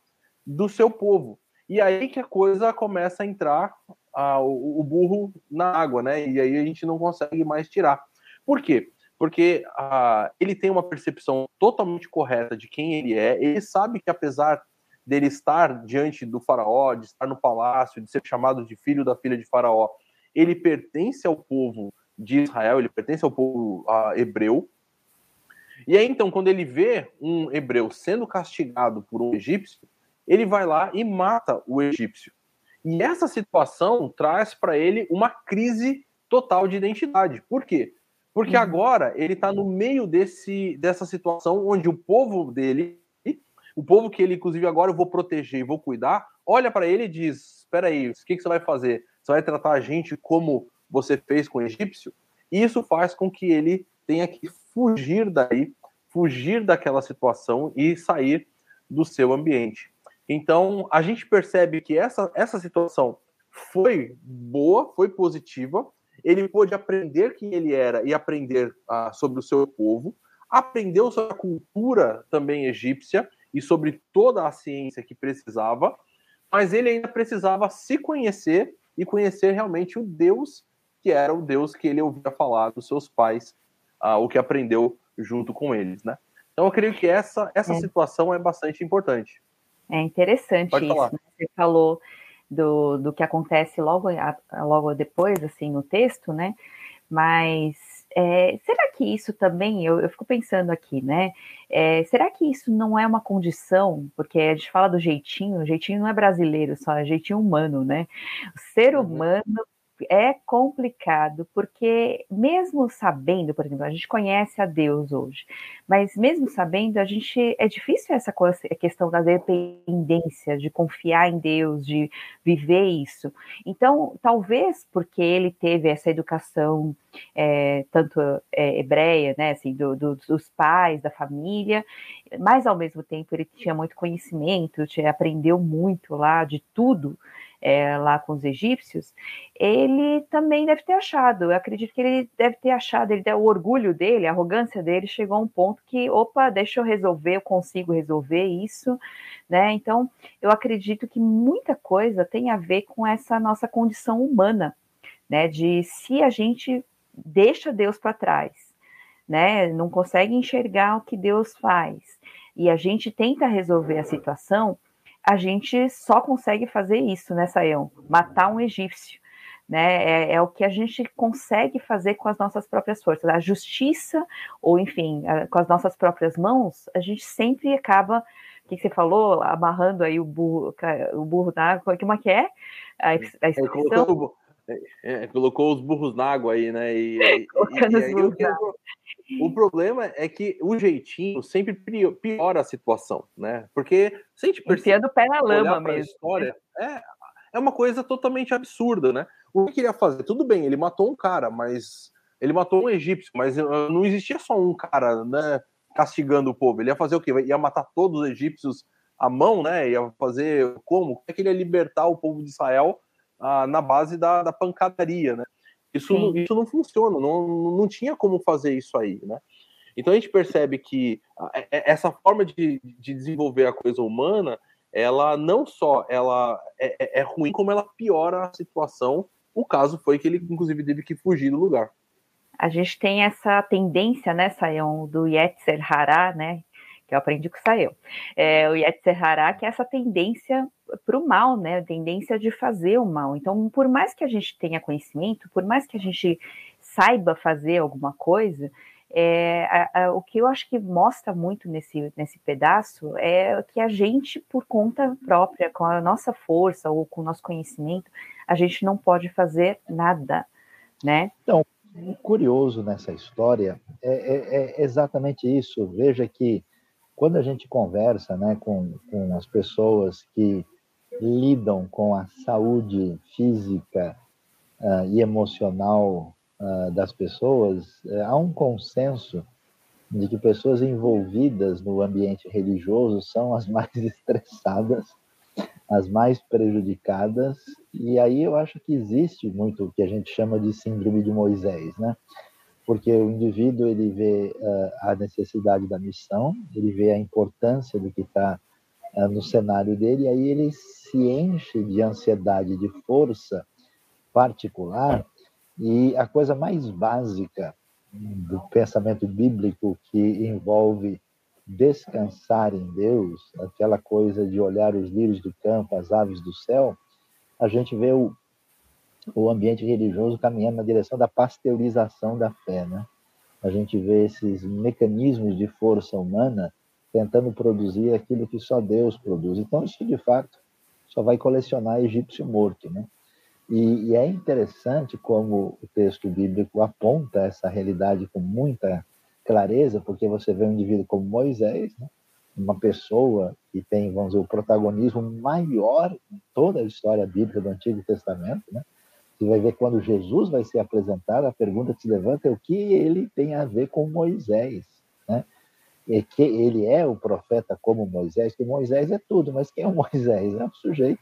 do seu povo. E aí que a coisa começa a entrar o, o, burro na água, né? E aí a gente não consegue mais tirar. Por quê? Porque a, ele tem uma percepção totalmente correta de quem ele é. Ele sabe que apesar dele estar diante do faraó, de estar no palácio, de ser chamado de filho da filha de faraó, ele pertence ao povo de Israel, ele pertence ao povo uh, hebreu. E aí, então, quando ele vê um hebreu sendo castigado por um egípcio, ele vai lá e mata o egípcio. E essa situação traz para ele uma crise total de identidade. Por quê? Porque uhum. agora ele está no meio desse, dessa situação onde o povo dele, o povo que ele, inclusive, agora eu vou proteger e vou cuidar, olha para ele e diz: Espera aí, o que, que você vai fazer? Você vai tratar a gente como você fez com o egípcio? E isso faz com que ele tenha que fugir daí, fugir daquela situação e sair do seu ambiente. Então, a gente percebe que essa, essa situação foi boa, foi positiva. Ele pôde aprender quem ele era e aprender ah, sobre o seu povo, aprendeu sobre a cultura também egípcia e sobre toda a ciência que precisava, mas ele ainda precisava se conhecer e conhecer realmente o Deus que era o Deus que ele ouvia falar dos seus pais, ah, o que aprendeu junto com eles, né? Então eu creio que essa, essa é. situação é bastante importante. É interessante isso. Né? Você falou do, do que acontece logo, logo depois, assim, no texto, né? Mas é, será que isso também, eu, eu fico pensando aqui, né? É, será que isso não é uma condição? Porque a gente fala do jeitinho, o jeitinho não é brasileiro só, é jeitinho humano, né? O ser uhum. humano é complicado, porque mesmo sabendo, por exemplo, a gente conhece a Deus hoje, mas mesmo sabendo, a gente é difícil essa questão da dependência, de confiar em Deus, de viver isso. Então, talvez porque ele teve essa educação é, tanto é, hebreia, né, assim, do, do, dos pais, da família, mas ao mesmo tempo ele tinha muito conhecimento, tinha, aprendeu muito lá de tudo é, lá com os egípcios, ele também deve ter achado, eu acredito que ele deve ter achado, ele, o orgulho dele, a arrogância dele chegou a um ponto que, opa, deixa eu resolver, eu consigo resolver isso, né? Então, eu acredito que muita coisa tem a ver com essa nossa condição humana, né? De se a gente deixa Deus para trás, né? Não consegue enxergar o que Deus faz e a gente tenta resolver a situação, a gente só consegue fazer isso, né, Sayão? Matar um egípcio. Né, é, é, o que a gente consegue fazer com as nossas próprias forças. A justiça, ou enfim, a, com as nossas próprias mãos, a gente sempre acaba, o que você falou, amarrando aí o burro, o burro na água, como é que é? A, a é, colocou, é, é, colocou, os burros na água aí, né? E, e, e aí, o, o problema é que o jeitinho sempre piora a situação, né? Porque se a gente percebe. o pé na lama mesmo. História, é, é uma coisa totalmente absurda, né? O que ele ia fazer? Tudo bem, ele matou um cara, mas. Ele matou um egípcio, mas uh, não existia só um cara, né? Castigando o povo. Ele ia fazer o quê? Ia matar todos os egípcios à mão, né? Ia fazer como? Como é que ele ia libertar o povo de Israel uh, na base da, da pancadaria, né? Isso, não, isso não funciona, não, não tinha como fazer isso aí, né? Então a gente percebe que é, é, essa forma de, de desenvolver a coisa humana, ela não só ela é, é, é, ruim, como ela piora a situação. O caso foi que ele, inclusive, teve que fugir do lugar. A gente tem essa tendência, né, Sayão, do Yetzer Hará, né, que eu aprendi com o Sayão. É, o Yetzer Hará, que é essa tendência para o mal, né? A tendência de fazer o mal. Então, por mais que a gente tenha conhecimento, por mais que a gente saiba fazer alguma coisa, é, a, a, o que eu acho que mostra muito nesse, nesse pedaço é que a gente, por conta própria, com a nossa força ou com o nosso conhecimento, a gente não pode fazer nada, né? Então, o curioso nessa história é, é, é exatamente isso. Veja que quando a gente conversa né, com, com as pessoas que lidam com a saúde física uh, e emocional uh, das pessoas, uh, há um consenso de que pessoas envolvidas no ambiente religioso são as mais estressadas, as mais prejudicadas, e aí eu acho que existe muito o que a gente chama de síndrome de Moisés, né? Porque o indivíduo ele vê uh, a necessidade da missão, ele vê a importância do que está uh, no cenário dele, e aí ele se enche de ansiedade, de força particular, e a coisa mais básica do pensamento bíblico que envolve descansar em Deus, aquela coisa de olhar os lírios do campo, as aves do céu, a gente vê o, o ambiente religioso caminhando na direção da pasteurização da fé, né? A gente vê esses mecanismos de força humana tentando produzir aquilo que só Deus produz. Então, isso de fato só vai colecionar egípcio morto, né? E, e, é interessante como o texto bíblico aponta essa realidade com muita clareza, porque você vê um indivíduo como Moisés, né? uma pessoa que tem, vamos dizer, o protagonismo maior em toda a história bíblica do Antigo Testamento, né? Você vai ver quando Jesus vai ser apresentado, a pergunta que se levanta é o que ele tem a ver com Moisés, né? E que ele é o profeta como Moisés, que Moisés é tudo, mas quem é Moisés? É um sujeito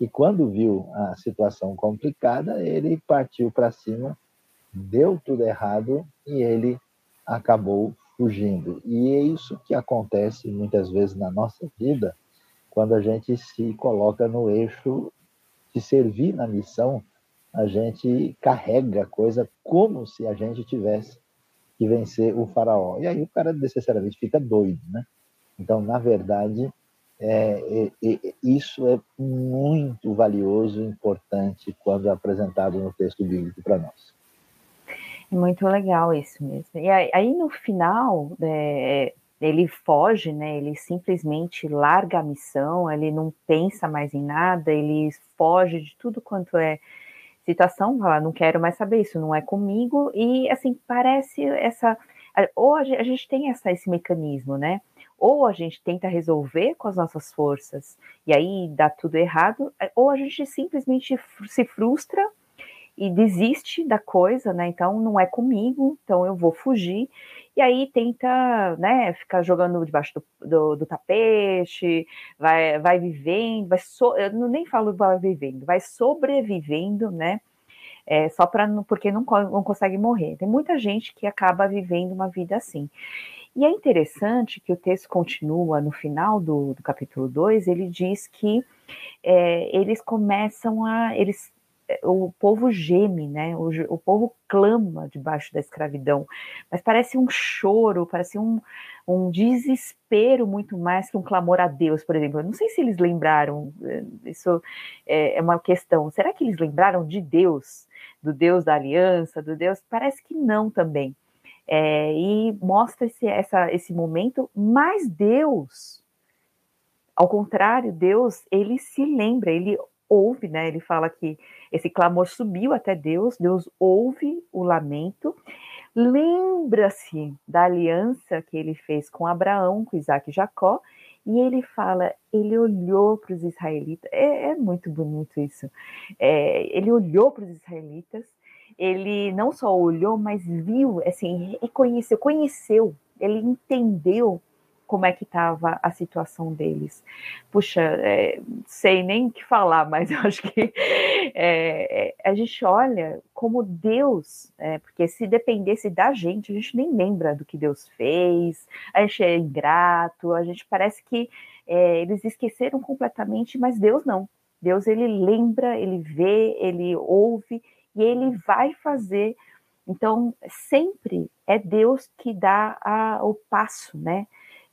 e quando viu a situação complicada, ele partiu para cima, deu tudo errado e ele acabou fugindo. E é isso que acontece muitas vezes na nossa vida, quando a gente se coloca no eixo de servir na missão, a gente carrega a coisa como se a gente tivesse que vencer o faraó. E aí o cara necessariamente fica doido, né? Então, na verdade, é, é, é, isso é muito valioso e importante quando apresentado no texto bíblico para nós. É muito legal isso mesmo. E aí, no final, é, ele foge, né? Ele simplesmente larga a missão, ele não pensa mais em nada, ele foge de tudo quanto é situação, fala, não quero mais saber isso, não é comigo. E assim, parece essa. Hoje a gente tem essa, esse mecanismo, né? ou a gente tenta resolver com as nossas forças e aí dá tudo errado, é, ou a gente simplesmente se frustra e desiste da coisa, né? Então não é comigo, então eu vou fugir. E aí tenta, né, ficar jogando debaixo do, do, do tapete, vai, vai vivendo, vai so, eu nem falo vai vivendo, vai sobrevivendo, né? É, só para porque não, não consegue morrer. Tem muita gente que acaba vivendo uma vida assim. E é interessante que o texto continua no final do, do capítulo 2, ele diz que é, eles começam a. Eles, o povo geme, né? O, o, povo clama debaixo da escravidão, mas parece um choro, parece um, um desespero muito mais que um clamor a Deus, por exemplo. Eu não sei se eles lembraram, é, isso é, é uma questão. Será que eles lembraram de Deus, do Deus da aliança, do Deus? Parece que não também. É, e mostra esse, essa, esse momento, mas Deus, ao contrário, Deus, ele se lembra, ele ouve, né? Ele fala que esse clamor subiu até Deus, Deus ouve o lamento, lembra-se da aliança que ele fez com Abraão, com Isaac e Jacó, e ele fala, ele olhou para os israelitas, é, é, muito bonito isso. É, ele olhou para os israelitas ele não só olhou, mas viu, assim, reconheceu, conheceu, ele entendeu como é que estava a situação deles. Puxa, é, sei nem o que falar, mas eu acho que é, é, a gente olha como Deus, é, porque se dependesse da gente, a gente nem lembra do que Deus fez, a gente é ingrato, a gente parece que é, eles esqueceram completamente, mas Deus não. Deus ele lembra, ele vê, ele ouve e ele vai fazer. Então, sempre é Deus que dá a, o passo, né,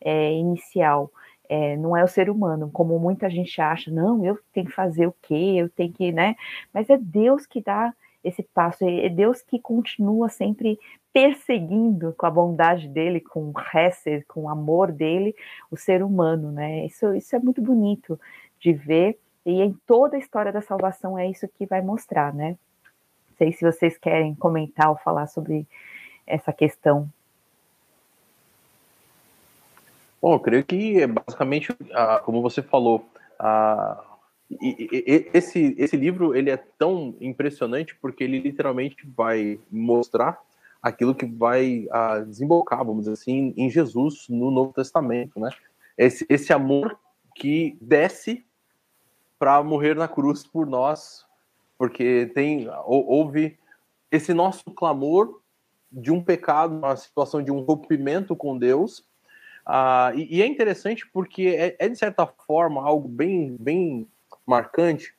é, inicial. É, não é o ser humano, como muita gente acha, não, eu tenho que fazer o quê, eu tenho que, né? Mas é Deus que dá esse passo, é Deus que continua sempre perseguindo com a bondade dele, com o resto, com o amor dele, o ser humano, né? Isso, isso é muito bonito de ver, e em toda a história da salvação é isso que vai mostrar, né? sei se vocês querem comentar ou falar sobre essa questão. Bom, eu creio que é basicamente, como você falou, esse, esse livro ele é tão impressionante porque ele literalmente vai mostrar aquilo que vai desembocar, vamos dizer assim, em Jesus no Novo Testamento, né? Esse, esse amor que desce para morrer na cruz por nós, porque tem houve esse nosso clamor de um pecado, uma situação de um rompimento com Deus, Ah, e, e, é interessante porque é, é, de certa forma, algo bem, bem marcante,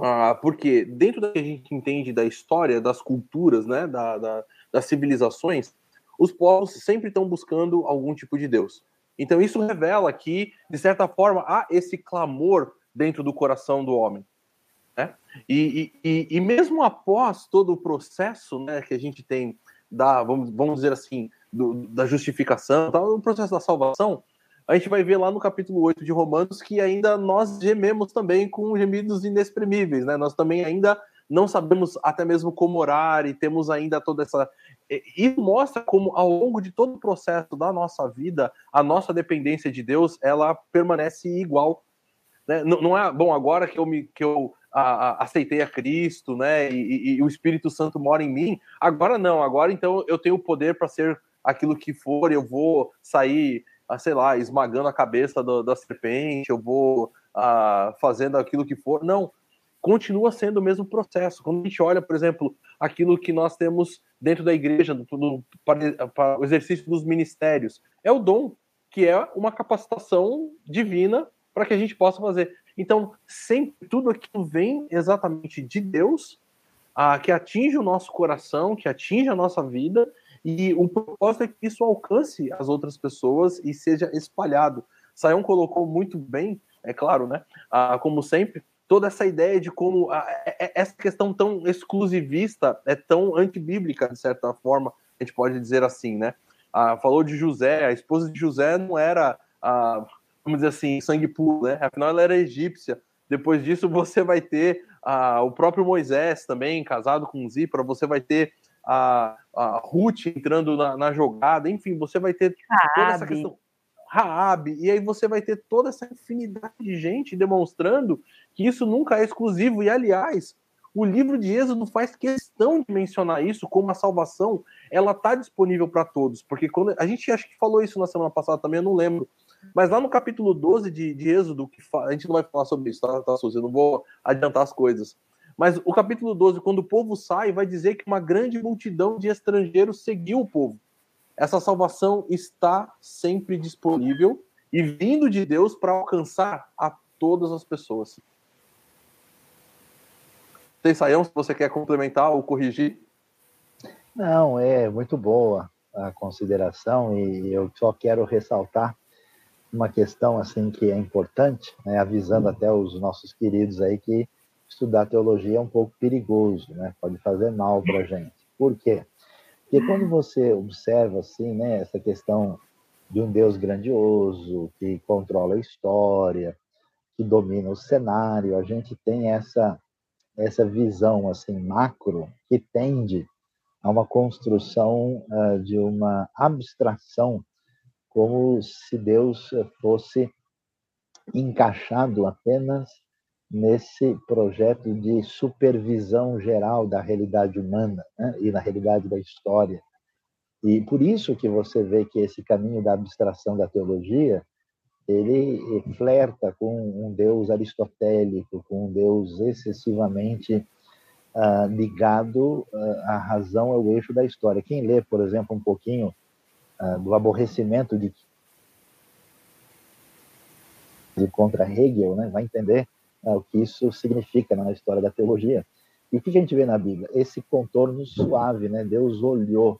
ah, porque dentro do que a gente entende da história, das culturas, né, da, da, das civilizações, os povos sempre estão buscando algum tipo de Deus. Então isso revela que, de certa forma, há esse clamor dentro do coração do homem. Né? E, e, e, mesmo após todo o processo né, que a gente tem da, vamos, vamos dizer assim, do, da justificação, tá, o processo da salvação, a gente vai ver lá no capítulo 8 de Romanos que ainda nós gememos também com gemidos inexprimíveis, né? Nós também ainda não sabemos até mesmo como orar e temos ainda toda essa. Isso mostra como, ao longo de todo o processo da nossa vida, a nossa dependência de Deus ela permanece igual. Né? Não, não é bom agora que eu me que eu a, a, aceitei a Cristo, né? E, e, e, o Espírito Santo mora em mim. Agora não, agora então eu tenho o poder para ser aquilo que for, eu vou sair, ah, sei lá, esmagando a cabeça do, da serpente, eu vou ah, fazendo aquilo que for. Não, continua sendo o mesmo processo. Quando a gente olha, por exemplo, aquilo que nós temos dentro da igreja, do, do, para, para o exercício dos ministérios, é o dom, que é uma capacitação divina para que a gente possa fazer. Então, sempre tudo aquilo vem exatamente de Deus, que atinge o nosso coração, que atinge a nossa vida, e o propósito é que isso alcance as outras pessoas e seja espalhado. Saião colocou muito bem, é claro, né? Como sempre, toda essa ideia de como ah, essa questão tão exclusivista é tão antibíblica, de certa forma, a gente pode dizer assim, né? Falou de José, a esposa de José não era vamos dizer assim, sangue puro, né? Afinal, ela era egípcia. Depois disso, você vai ter ah, o próprio Moisés também, casado com Zípora, você vai ter a, a Ruth entrando na, na, jogada, enfim, você vai ter Raab. toda essa questão. Raab, e aí você vai ter toda essa infinidade de gente demonstrando que isso nunca é exclusivo. E, aliás, o livro de Êxodo faz questão de mencionar isso como a salvação, ela está disponível para todos. Porque quando a gente acho que falou isso na semana passada também, eu não lembro. Mas lá no capítulo 12 de, de Êxodo, que a gente não vai falar sobre isso, tá, tá Suzy? Eu não vou adiantar as coisas. Mas o capítulo 12, quando o povo sai, vai dizer que uma grande multidão de estrangeiros seguiu o povo. Essa salvação está sempre disponível e vindo de Deus para alcançar a todas as pessoas. Tem Saião, se você quer complementar ou corrigir? Não, é muito boa a consideração e eu só quero ressaltar uma questão assim que é importante, né, avisando até os nossos queridos aí que estudar teologia é um pouco perigoso, né? Pode fazer mal para a gente. Por quê? Porque quando você observa assim, né, essa questão de um Deus grandioso que controla a história, que domina o cenário, a gente tem essa essa visão assim macro que tende a uma construção uh, de uma abstração como se Deus fosse encaixado apenas nesse projeto de supervisão geral da realidade humana né? e na realidade da história. E por isso que você vê que esse caminho da abstração da teologia ele flerta com um Deus aristotélico, com um Deus excessivamente uh, ligado uh, à razão, ao eixo da história. Quem lê, por exemplo, um pouquinho do aborrecimento de, de contra Hegel, né, vai entender uh, o que isso significa na história da teologia. E o que a gente vê na Bíblia? Esse contorno suave, né? Deus olhou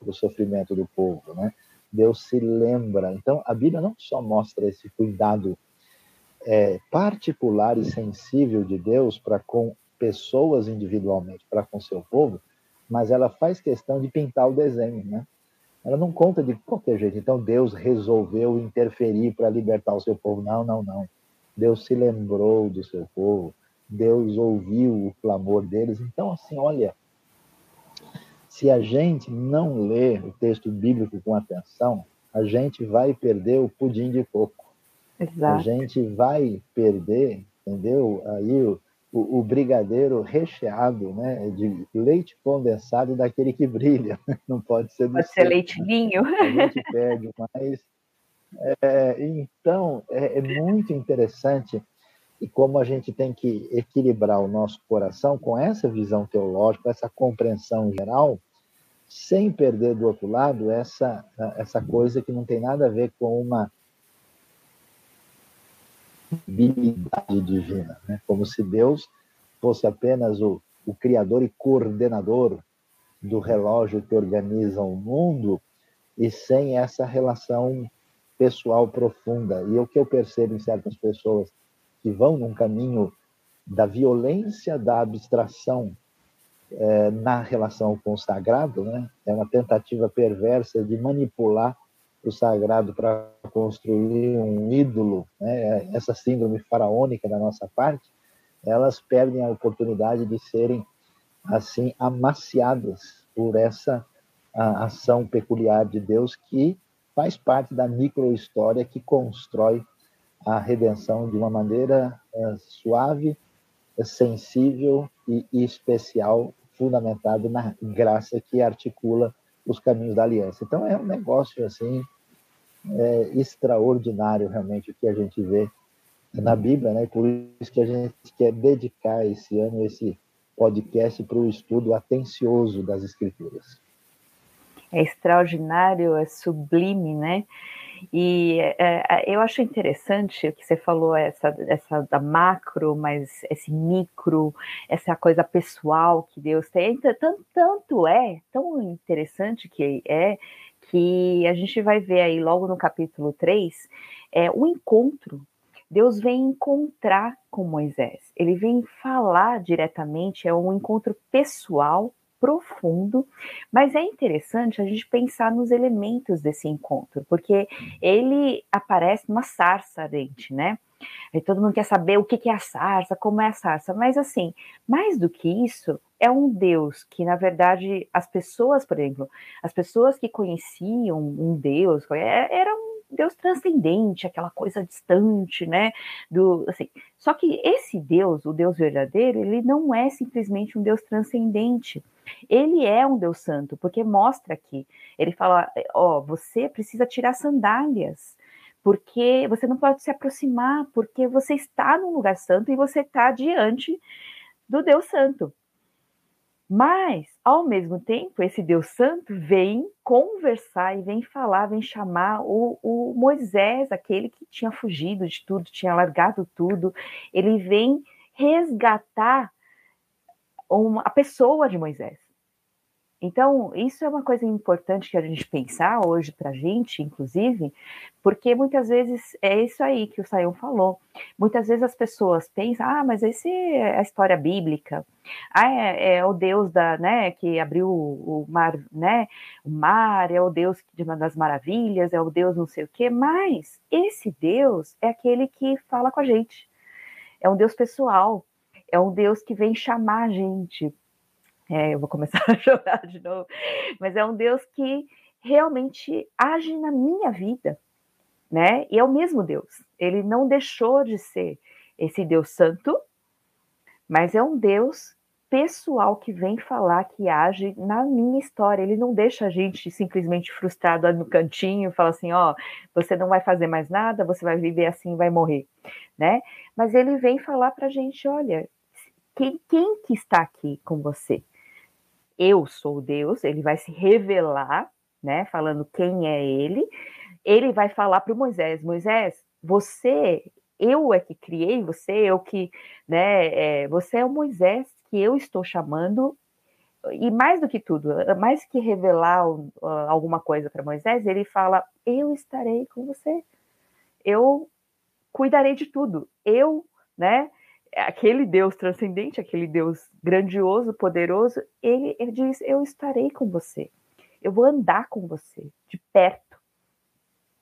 para o sofrimento do povo, né? Deus se lembra. Então, a Bíblia não só mostra esse cuidado é, particular e sensível de Deus para com pessoas individualmente, para com seu povo, mas ela faz questão de pintar o desenho, né? Ela não conta de qualquer jeito. Então Deus resolveu interferir para libertar o seu povo. Não, não, não. Deus se lembrou do seu povo. Deus ouviu o clamor deles. Então, assim, olha, se a gente não lê o texto bíblico com atenção, a gente vai perder o pudim de coco. Exato. A gente vai perder, entendeu? Aí o, o, brigadeiro recheado né, de leite condensado daquele que brilha. Não pode ser do Pode ser leite vinho. A gente perde, mas. É, então, é, é, muito interessante e como a gente tem que equilibrar o nosso coração com essa visão teológica, essa compreensão geral, sem perder do outro lado essa, essa coisa que não tem nada a ver com uma habilidade divina, né? como se Deus fosse apenas o, o criador e coordenador do relógio que organiza o mundo e sem essa relação pessoal profunda. E o que eu percebo em certas pessoas que vão num caminho da violência da abstração é, na relação com o sagrado, né? é uma tentativa perversa de manipular o sagrado para construir um ídolo, né? essa síndrome faraônica da nossa parte, elas perdem a oportunidade de serem assim amaciadas por essa ação peculiar de Deus que faz parte da microhistória que constrói a redenção de uma maneira uh, suave, sensível e especial, fundamentado na graça que articula os caminhos da aliança. Então é um negócio assim é, extraordinário realmente o que a gente vê na Bíblia, né? Por isso que a gente quer dedicar esse ano esse podcast para o estudo atencioso das Escrituras. É extraordinário, é sublime, né? E é, é, eu acho interessante o que você falou, essa, essa da macro, mas esse micro, essa coisa pessoal que Deus tem. Tanto, tanto é, tão interessante que é, que a gente vai ver aí logo no capítulo 3, é, o encontro. Deus vem encontrar com Moisés, ele vem falar diretamente, é um encontro pessoal profundo, mas é interessante a gente pensar nos elementos desse encontro, porque ele aparece numa sarça ardente, né? Todo mundo quer saber o que é a sarça, como é a sarça, mas assim, mais do que isso, é um Deus que, na verdade, as pessoas, por exemplo, as pessoas que conheciam um Deus, é, era um Deus transcendente, aquela coisa distante, né? Do, assim. Só que esse Deus, o Deus verdadeiro, ele não é simplesmente um Deus transcendente. Ele é um Deus santo, porque mostra aqui. Ele fala: ó, você precisa tirar sandálias, porque você não pode se aproximar, porque você está num lugar santo e você está diante do Deus santo. Mas, ao mesmo tempo, esse Deus Santo vem conversar e vem falar, vem chamar o, o, Moisés, aquele que tinha fugido de tudo, tinha largado tudo. Ele vem resgatar uma, a pessoa de Moisés. Então, isso é uma coisa importante que a gente pensar hoje para a gente, inclusive, porque muitas vezes é isso aí que o Sayão falou. Muitas vezes as pessoas pensam, ah, mas esse é a história bíblica. Ah, é, é o Deus da, né, que abriu o mar, né, o mar, é o Deus das maravilhas, é o Deus não sei o quê, mas esse Deus é aquele que fala com a gente. É um Deus pessoal, é um Deus que vem chamar a gente é, eu vou começar a chorar de novo. Mas é um Deus que realmente age na minha vida, né? E é o mesmo Deus. Ele não deixou de ser esse Deus santo, mas é um Deus pessoal que vem falar, que age na minha história. Ele não deixa a gente simplesmente frustrado no cantinho, fala assim, ó, oh, você não vai fazer mais nada, você vai viver assim, vai morrer, né? Mas ele vem falar para a gente, olha, quem, quem que está aqui com você? Eu sou Deus, ele vai se revelar, né, falando quem é ele. Ele vai falar para Moisés: Moisés, você, eu é que criei você, eu que, né, é, você é o Moisés que eu estou chamando. E mais do que tudo, mais que revelar uh, alguma coisa para Moisés, ele fala: Eu estarei com você, eu cuidarei de tudo, eu, né, aquele Deus transcendente, aquele Deus grandioso, poderoso, ele, ele diz: Eu estarei com você, eu vou andar com você, de perto.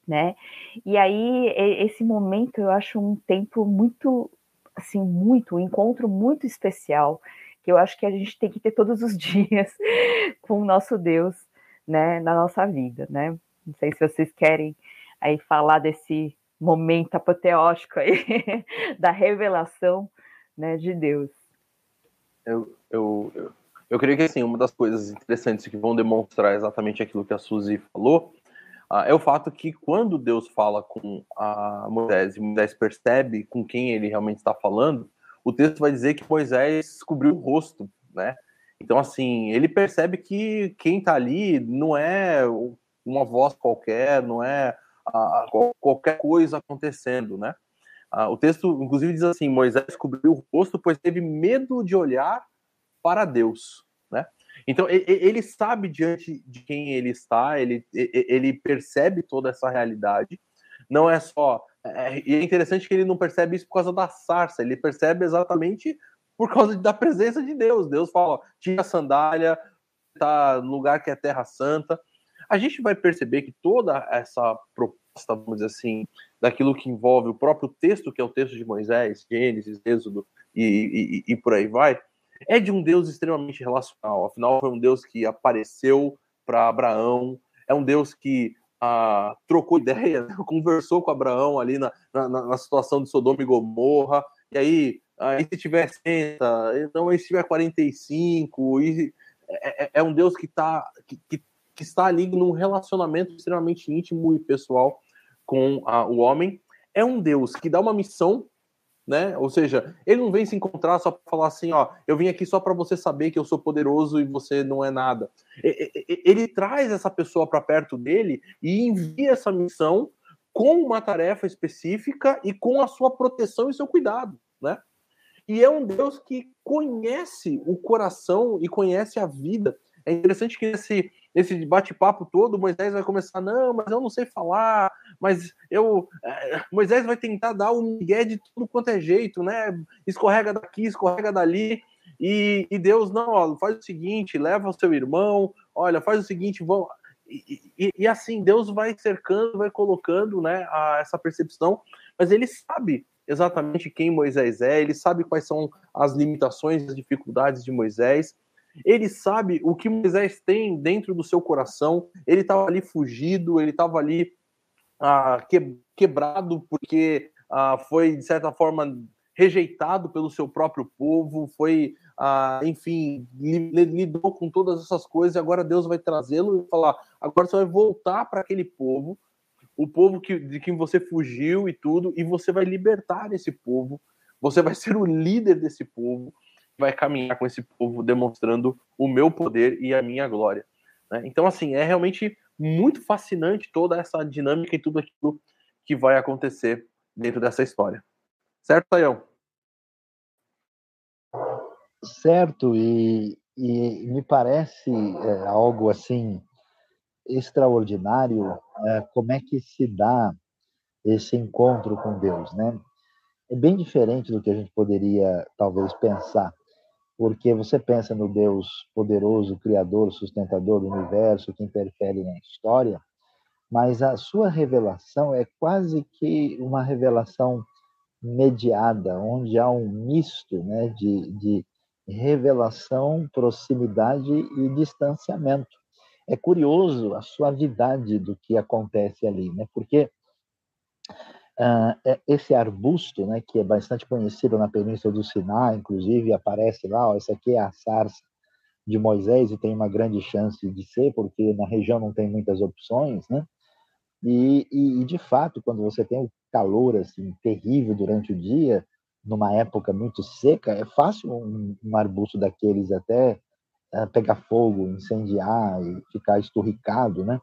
Né? E aí, esse momento eu acho um tempo muito, assim, muito, um encontro muito especial, que eu acho que a gente tem que ter todos os dias com o nosso Deus, né, na nossa vida, né? Não sei se vocês querem aí falar desse momento apoteótico aí da revelação né, de Deus. Eu, eu, eu, eu creio que assim, uma das coisas interessantes que vão demonstrar exatamente aquilo que a Suzy falou uh, é o fato que quando Deus fala com a Moisés e Moisés percebe com quem ele realmente está falando, o texto vai dizer que Moisés cobriu o rosto, né? Então, assim, ele percebe que quem está ali não é uma voz qualquer, não é a, qualquer coisa acontecendo, né? Ah, o texto, inclusive, diz assim: Moisés cobriu o rosto, pois teve medo de olhar para Deus, né? Então, ele sabe diante de quem ele está, ele, ele percebe toda essa realidade. Não é só. É, e é interessante que ele não percebe isso por causa da sarça, ele percebe exatamente por causa da presença de Deus. Deus fala: tira a sandália, está no lugar que é terra santa. A gente vai perceber que toda essa proposta, vamos dizer assim, daquilo que envolve o próprio texto, que é o texto de Moisés, Gênesis, Êxodo e, e, e por aí vai, é de um Deus extremamente relacional. Afinal, foi um Deus que apareceu para Abraão, é um Deus que ah, trocou ideia, conversou com Abraão ali na, na, na, situação de Sodoma e Gomorra, e aí, aí se tiver 60, não, e se tiver 45, e, é, é, é um Deus que, tá, que, que, que, está ali num relacionamento extremamente íntimo e pessoal com ah, o homem. É um Deus que dá uma missão né? Ou seja, ele não vem se encontrar só para falar assim, ó, eu vim aqui só para você saber que eu sou poderoso e você não é nada. Ele traz essa pessoa para perto dele e envia essa missão com uma tarefa específica e com a sua proteção e seu cuidado, né? E é um Deus que conhece o coração e conhece a vida. É interessante que nesse esse bate-papo todo, Moisés vai começar, não, mas eu não sei falar, mas eu. É, Moisés vai tentar dar o migué de tudo quanto é jeito, né? Escorrega daqui, escorrega dali. E, e Deus, não, ó, faz o seguinte, leva o seu irmão, olha, faz o seguinte, vão. E, e, e, assim, Deus vai cercando, vai colocando né, a, essa percepção, mas ele sabe exatamente quem Moisés é, ele sabe quais são as limitações, as dificuldades de Moisés, ele sabe o que Moisés tem dentro do seu coração. Ele estava ali fugido, ele estava ali ah, que, quebrado porque ah, foi, de certa forma, rejeitado pelo seu próprio povo, foi, ah, enfim, lidou com todas essas coisas e agora Deus vai trazê-lo e falar: agora você vai voltar para aquele povo, o povo que, de quem você fugiu e tudo, e você vai libertar esse povo, você vai ser o líder desse povo vai caminhar com esse povo demonstrando o meu poder e a minha glória. Né? Então, assim, é realmente muito fascinante toda essa dinâmica e tudo aquilo que vai acontecer dentro dessa história. Certo, Tayão? Certo, e, e me parece é, algo assim extraordinário é, como é que se dá esse encontro com Deus, né? É bem diferente do que a gente poderia talvez pensar porque você pensa no Deus poderoso, criador, sustentador do universo, que interfere na história, mas a sua revelação é quase que uma revelação mediada, onde há um misto né, de, de revelação, proximidade e distanciamento. É curioso a suavidade do que acontece ali, né? porque Uh, esse arbusto, né, que é bastante conhecido na Península do Sinai, inclusive aparece lá, ó, essa aqui é a sarça de Moisés e tem uma grande chance de ser, porque na região não tem muitas opções, né? E, e, e de fato, quando você tem o calor assim terrível durante o dia, numa época muito seca, é fácil um, um arbusto daqueles até uh, pegar fogo, incendiar e ficar esturricado, né?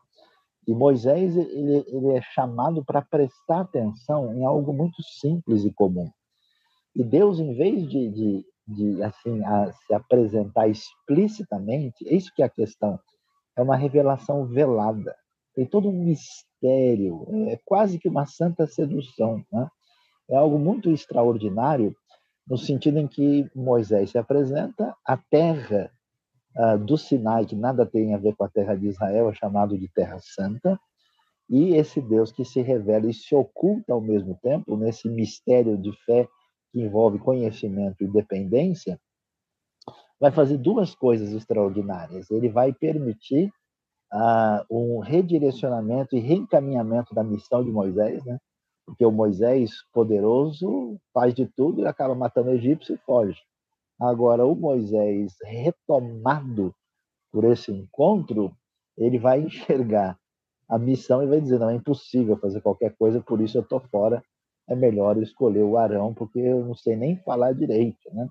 E Moisés ele, ele é chamado para prestar atenção em algo muito simples e comum. E Deus, em vez de, de, de assim se apresentar explicitamente, isso que é a questão. É uma revelação velada. Tem todo um mistério. É quase que uma santa sedução. Né? É algo muito extraordinário no sentido em que Moisés se apresenta, a terra uh, do Sinai, que nada tem a ver com a terra de Israel, é chamado de Terra Santa, e esse Deus que se revela e se oculta ao mesmo tempo nesse mistério de fé que envolve conhecimento e dependência, vai fazer duas coisas extraordinárias. Ele vai permitir uh, um redirecionamento e reencaminhamento da missão de Moisés, né? porque o Moisés poderoso faz de tudo e acaba matando o egípcio e foge. Agora, o Moisés, retomado por esse encontro, ele vai enxergar a missão e vai dizer: não, é impossível fazer qualquer coisa, por isso eu estou fora. É melhor escolher o Arão, porque eu não sei nem falar direito. Né?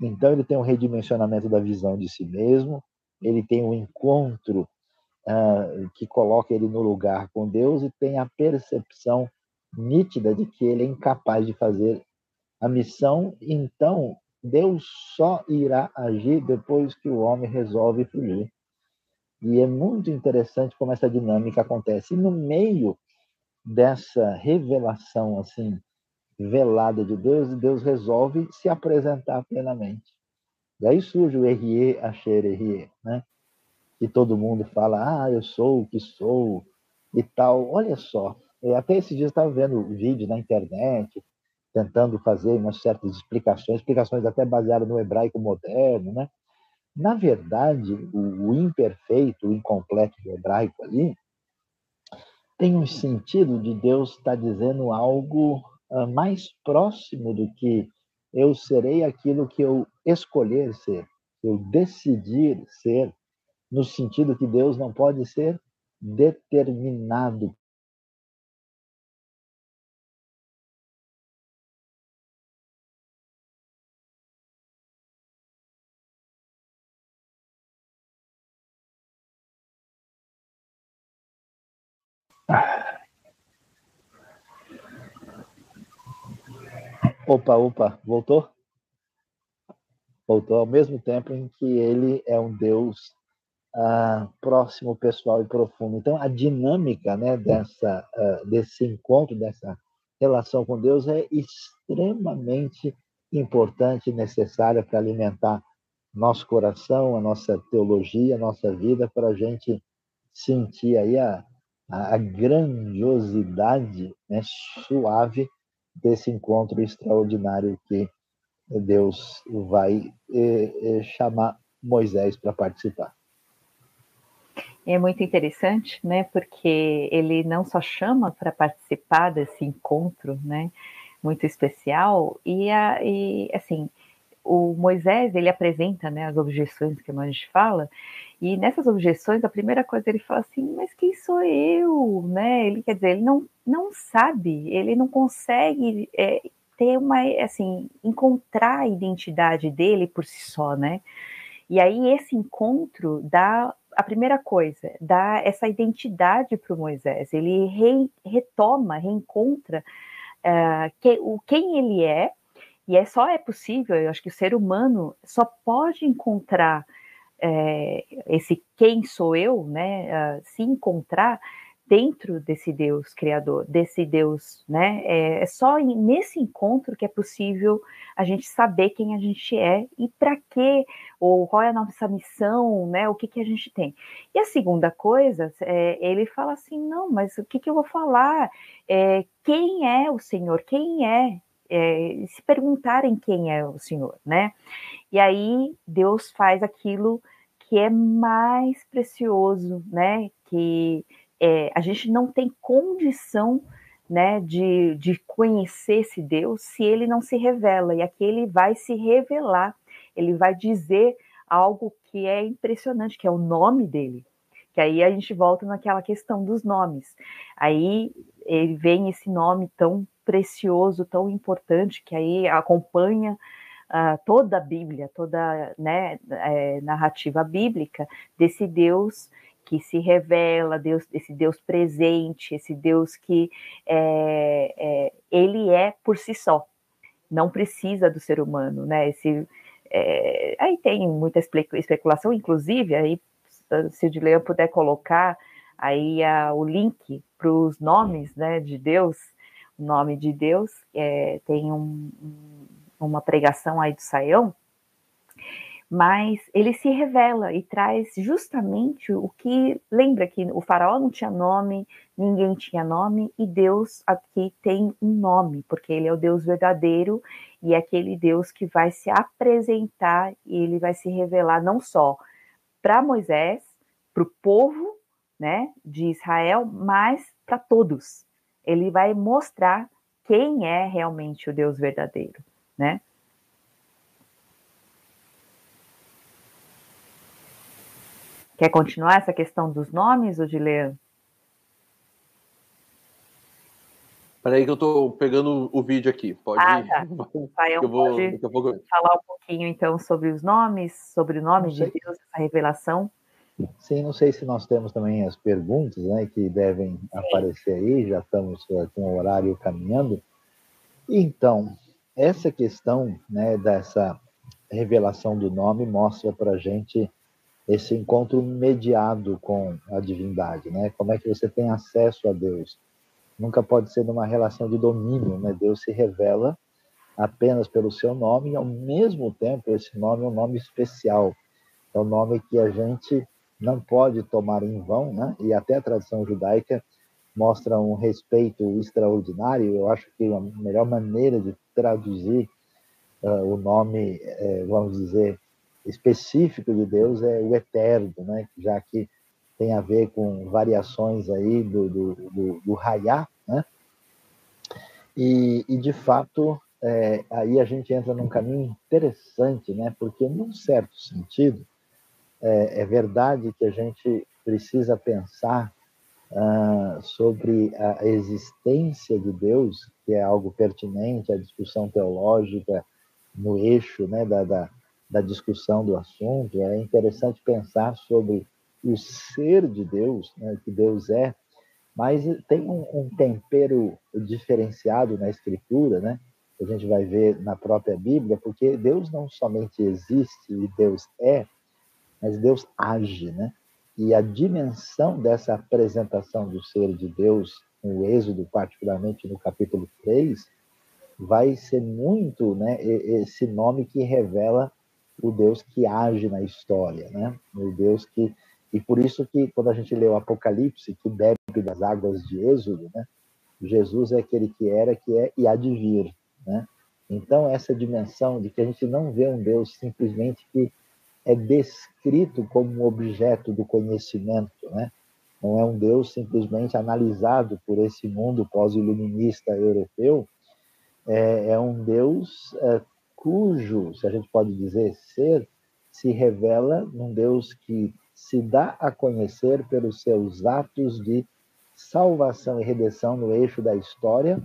Então ele tem um redimensionamento da visão de si mesmo, ele tem um encontro uh, que coloca ele no lugar com Deus e tem a percepção nítida de que ele é incapaz de fazer a missão, então Deus só irá agir depois que o homem resolve fugir. E é muito interessante como essa dinâmica acontece. E no meio dessa revelação assim velada de Deus, Deus resolve se apresentar plenamente. E aí surge o Errie Asher Errie, né? E todo mundo fala, ah, eu sou o que sou e tal. Olha só, eu até esses dias estava vendo vídeos na internet, tentando fazer umas certas explicações, explicações até baseadas no hebraico moderno, né? Na verdade, o, o imperfeito, o incompleto do hebraico ali, tem um sentido de Deus estar tá dizendo algo uh, mais próximo do que eu serei aquilo que eu escolher ser, eu decidir ser, no sentido que Deus não pode ser determinado Opa, opa, voltou? Voltou ao mesmo tempo em que ele é um Deus ah, próximo, pessoal e profundo. Então, a dinâmica né, dessa, ah, desse encontro, dessa relação com Deus é extremamente importante e necessária para alimentar nosso coração, a nossa teologia, a nossa vida, para a gente sentir aí a, a grandiosidade né, suave desse encontro extraordinário que Deus vai eh, eh, chamar Moisés para participar. É muito interessante, né? Porque ele não só chama para participar desse encontro, né? Muito especial e, a, e assim o Moisés ele apresenta né, as objeções que a gente fala, e nessas objeções a primeira coisa ele fala assim, mas quem sou eu, né? Ele quer dizer, ele não, não sabe, ele não consegue é, ter uma assim encontrar a identidade dele por si só, né? E aí esse encontro dá a primeira coisa, dá essa identidade para o Moisés. Ele re, retoma, reencontra uh, que, o quem ele é e é só é possível, eu acho que o ser humano só pode encontrar é, esse quem sou eu, né, se encontrar dentro desse Deus criador, desse Deus, né? É, é só nesse encontro que é possível a gente saber quem a gente é e para quê, ou qual é a nossa missão, né? O que, que a gente tem. E a segunda coisa, é, ele fala assim, não, mas o que, que eu vou falar? É, quem é o Senhor? Quem é é, se perguntarem quem é o Senhor, né? E aí Deus faz aquilo que é mais precioso, né? Que é, a gente não tem condição né, de, de conhecer esse Deus se ele não se revela. E aqui ele vai se revelar, ele vai dizer algo que é impressionante, que é o nome dele. Que aí a gente volta naquela questão dos nomes. Aí ele vem esse nome tão precioso, tão importante, que aí acompanha uh, toda a Bíblia, toda né, é, narrativa bíblica desse Deus que se revela, Deus, esse Deus presente, esse Deus que é, é, ele é por si só, não precisa do ser humano, né? Esse, é, aí tem muita especulação, inclusive, aí se o Dilean puder colocar aí a, o link para os nomes né, de Deus, nome de Deus, é, tem um, um, uma pregação aí do Saião, mas ele se revela e traz justamente o que lembra que o faraó não tinha nome, ninguém tinha nome e Deus aqui tem um nome, porque ele é o Deus verdadeiro e é aquele Deus que vai se apresentar e ele vai se revelar não só para Moisés, para o povo, né, de Israel, mas para todos ele vai mostrar quem é realmente o Deus verdadeiro, né? Quer continuar essa questão dos nomes, Odilean? Peraí que eu tô pegando o vídeo aqui. Pode ah, tá. Eu vou, pode falar um pouquinho então sobre os nomes, sobre o nome de Deus, essa revelação. Sim, não sei se nós temos também as perguntas, né, que devem aparecer aí. Já estamos eh, com o horário caminhando. Então, essa questão, né, dessa revelação do nome mostra para gente esse encontro mediado com a divindade, né? Como é que você tem acesso a Deus? nunca pode ser numa relação de domínio, né? Deus se revela apenas pelo seu nome e ao mesmo tempo esse nome é um nome especial. É um nome que a gente não pode tomar em vão, né? E até a tradição judaica mostra um respeito extraordinário. Eu acho que a melhor maneira de traduzir uh, o nome, uh, vamos dizer, específico de Deus é o eterno, né? Já que tem a ver com variações aí do, do, do, do Hayá, né? E, e de fato, é, aí a gente entra num caminho interessante, né? Porque, num certo sentido, é, é verdade que a gente precisa pensar ah, sobre a existência de Deus, que é algo pertinente à discussão teológica no eixo né, da, da, da discussão do assunto. É interessante pensar sobre o ser de Deus, né, que Deus é, mas tem um, um, tempero diferenciado na Escritura, né? A gente vai ver na própria Bíblia, porque Deus não somente existe e Deus é, mas Deus age, né? E a dimensão dessa apresentação do ser de Deus no Êxodo, particularmente no capítulo 3, vai ser muito né, esse nome que revela o Deus que age na história, né? O Deus que e por isso que quando a gente lê o Apocalipse, que bebe das águas de Êxodo, né? Jesus é aquele que era, que é e há de vir, né? Então essa dimensão de que a gente não vê um Deus simplesmente que é descrito como um objeto do conhecimento, né? Não é um Deus simplesmente analisado por esse mundo pós-iluminista europeu, é, é, um Deus é, cujo, se a gente pode dizer, ser se revela num Deus que se dá a conhecer pelos seus atos de salvação e redenção no eixo da história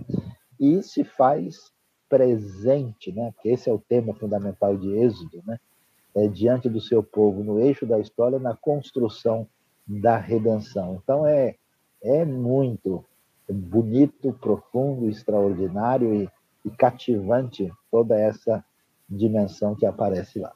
e se faz presente, né? Porque esse é o tema fundamental de Êxodo, né? É diante do seu povo no eixo da história na construção da redenção. Então é é muito bonito, profundo, extraordinário e, e cativante toda essa dimensão que aparece lá.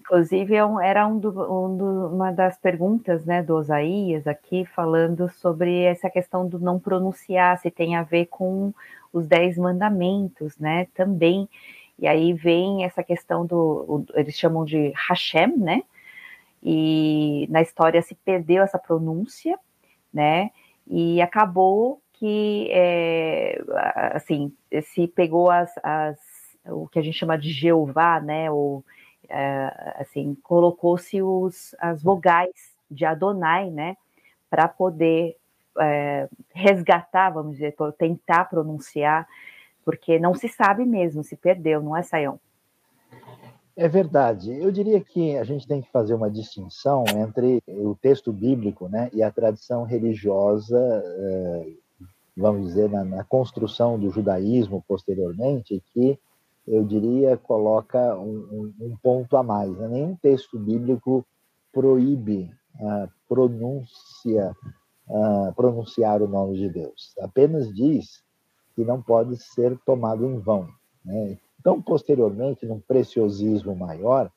Inclusive, é era um do, um do, uma das perguntas né, do Osaías aqui, falando sobre essa questão do não pronunciar, se tem a ver com os dez mandamentos, né? Também. E aí vem essa questão do. Eles chamam de Hashem, né? E na história se perdeu essa pronúncia, né? E acabou que, é, assim, se pegou as, as, o que a gente chama de Jeová, né? Ou é, assim, colocou-se as vogais de Adonai, né, para poder é, resgatar, vamos dizer, tentar pronunciar, porque não se sabe mesmo, se perdeu, não é, Sayão? É verdade. Eu diria que a gente tem que fazer uma distinção entre o texto bíblico né, e a tradição religiosa, é, vamos dizer, na, na construção do judaísmo posteriormente, que eu diria, coloca um, um ponto a mais. Né? Nenhum texto bíblico proíbe a pronúncia, pronunciar o nome de Deus. Apenas diz que não pode ser tomado em vão. Né? Então, posteriormente, num preciosismo maior,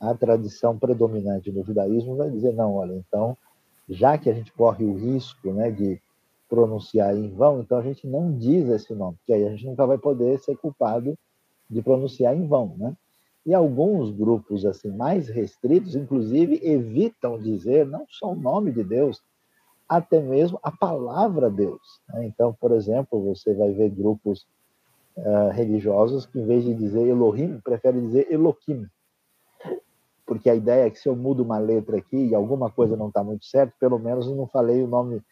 a tradição predominante no judaísmo vai dizer: não, olha, então, já que a gente corre o risco né, de pronunciar em vão, então a gente não diz esse nome, porque aí a gente nunca vai poder ser culpado de pronunciar em vão, né? E alguns grupos assim mais restritos, inclusive, evitam dizer não só o nome de Deus, até mesmo a palavra Deus. Né? Então, por exemplo, você vai ver grupos uh, religiosos que, em vez de dizer Elohim, preferem dizer Elohim, porque a ideia é que se eu mudo uma letra aqui e alguma coisa não está muito certo, pelo menos eu não falei o nome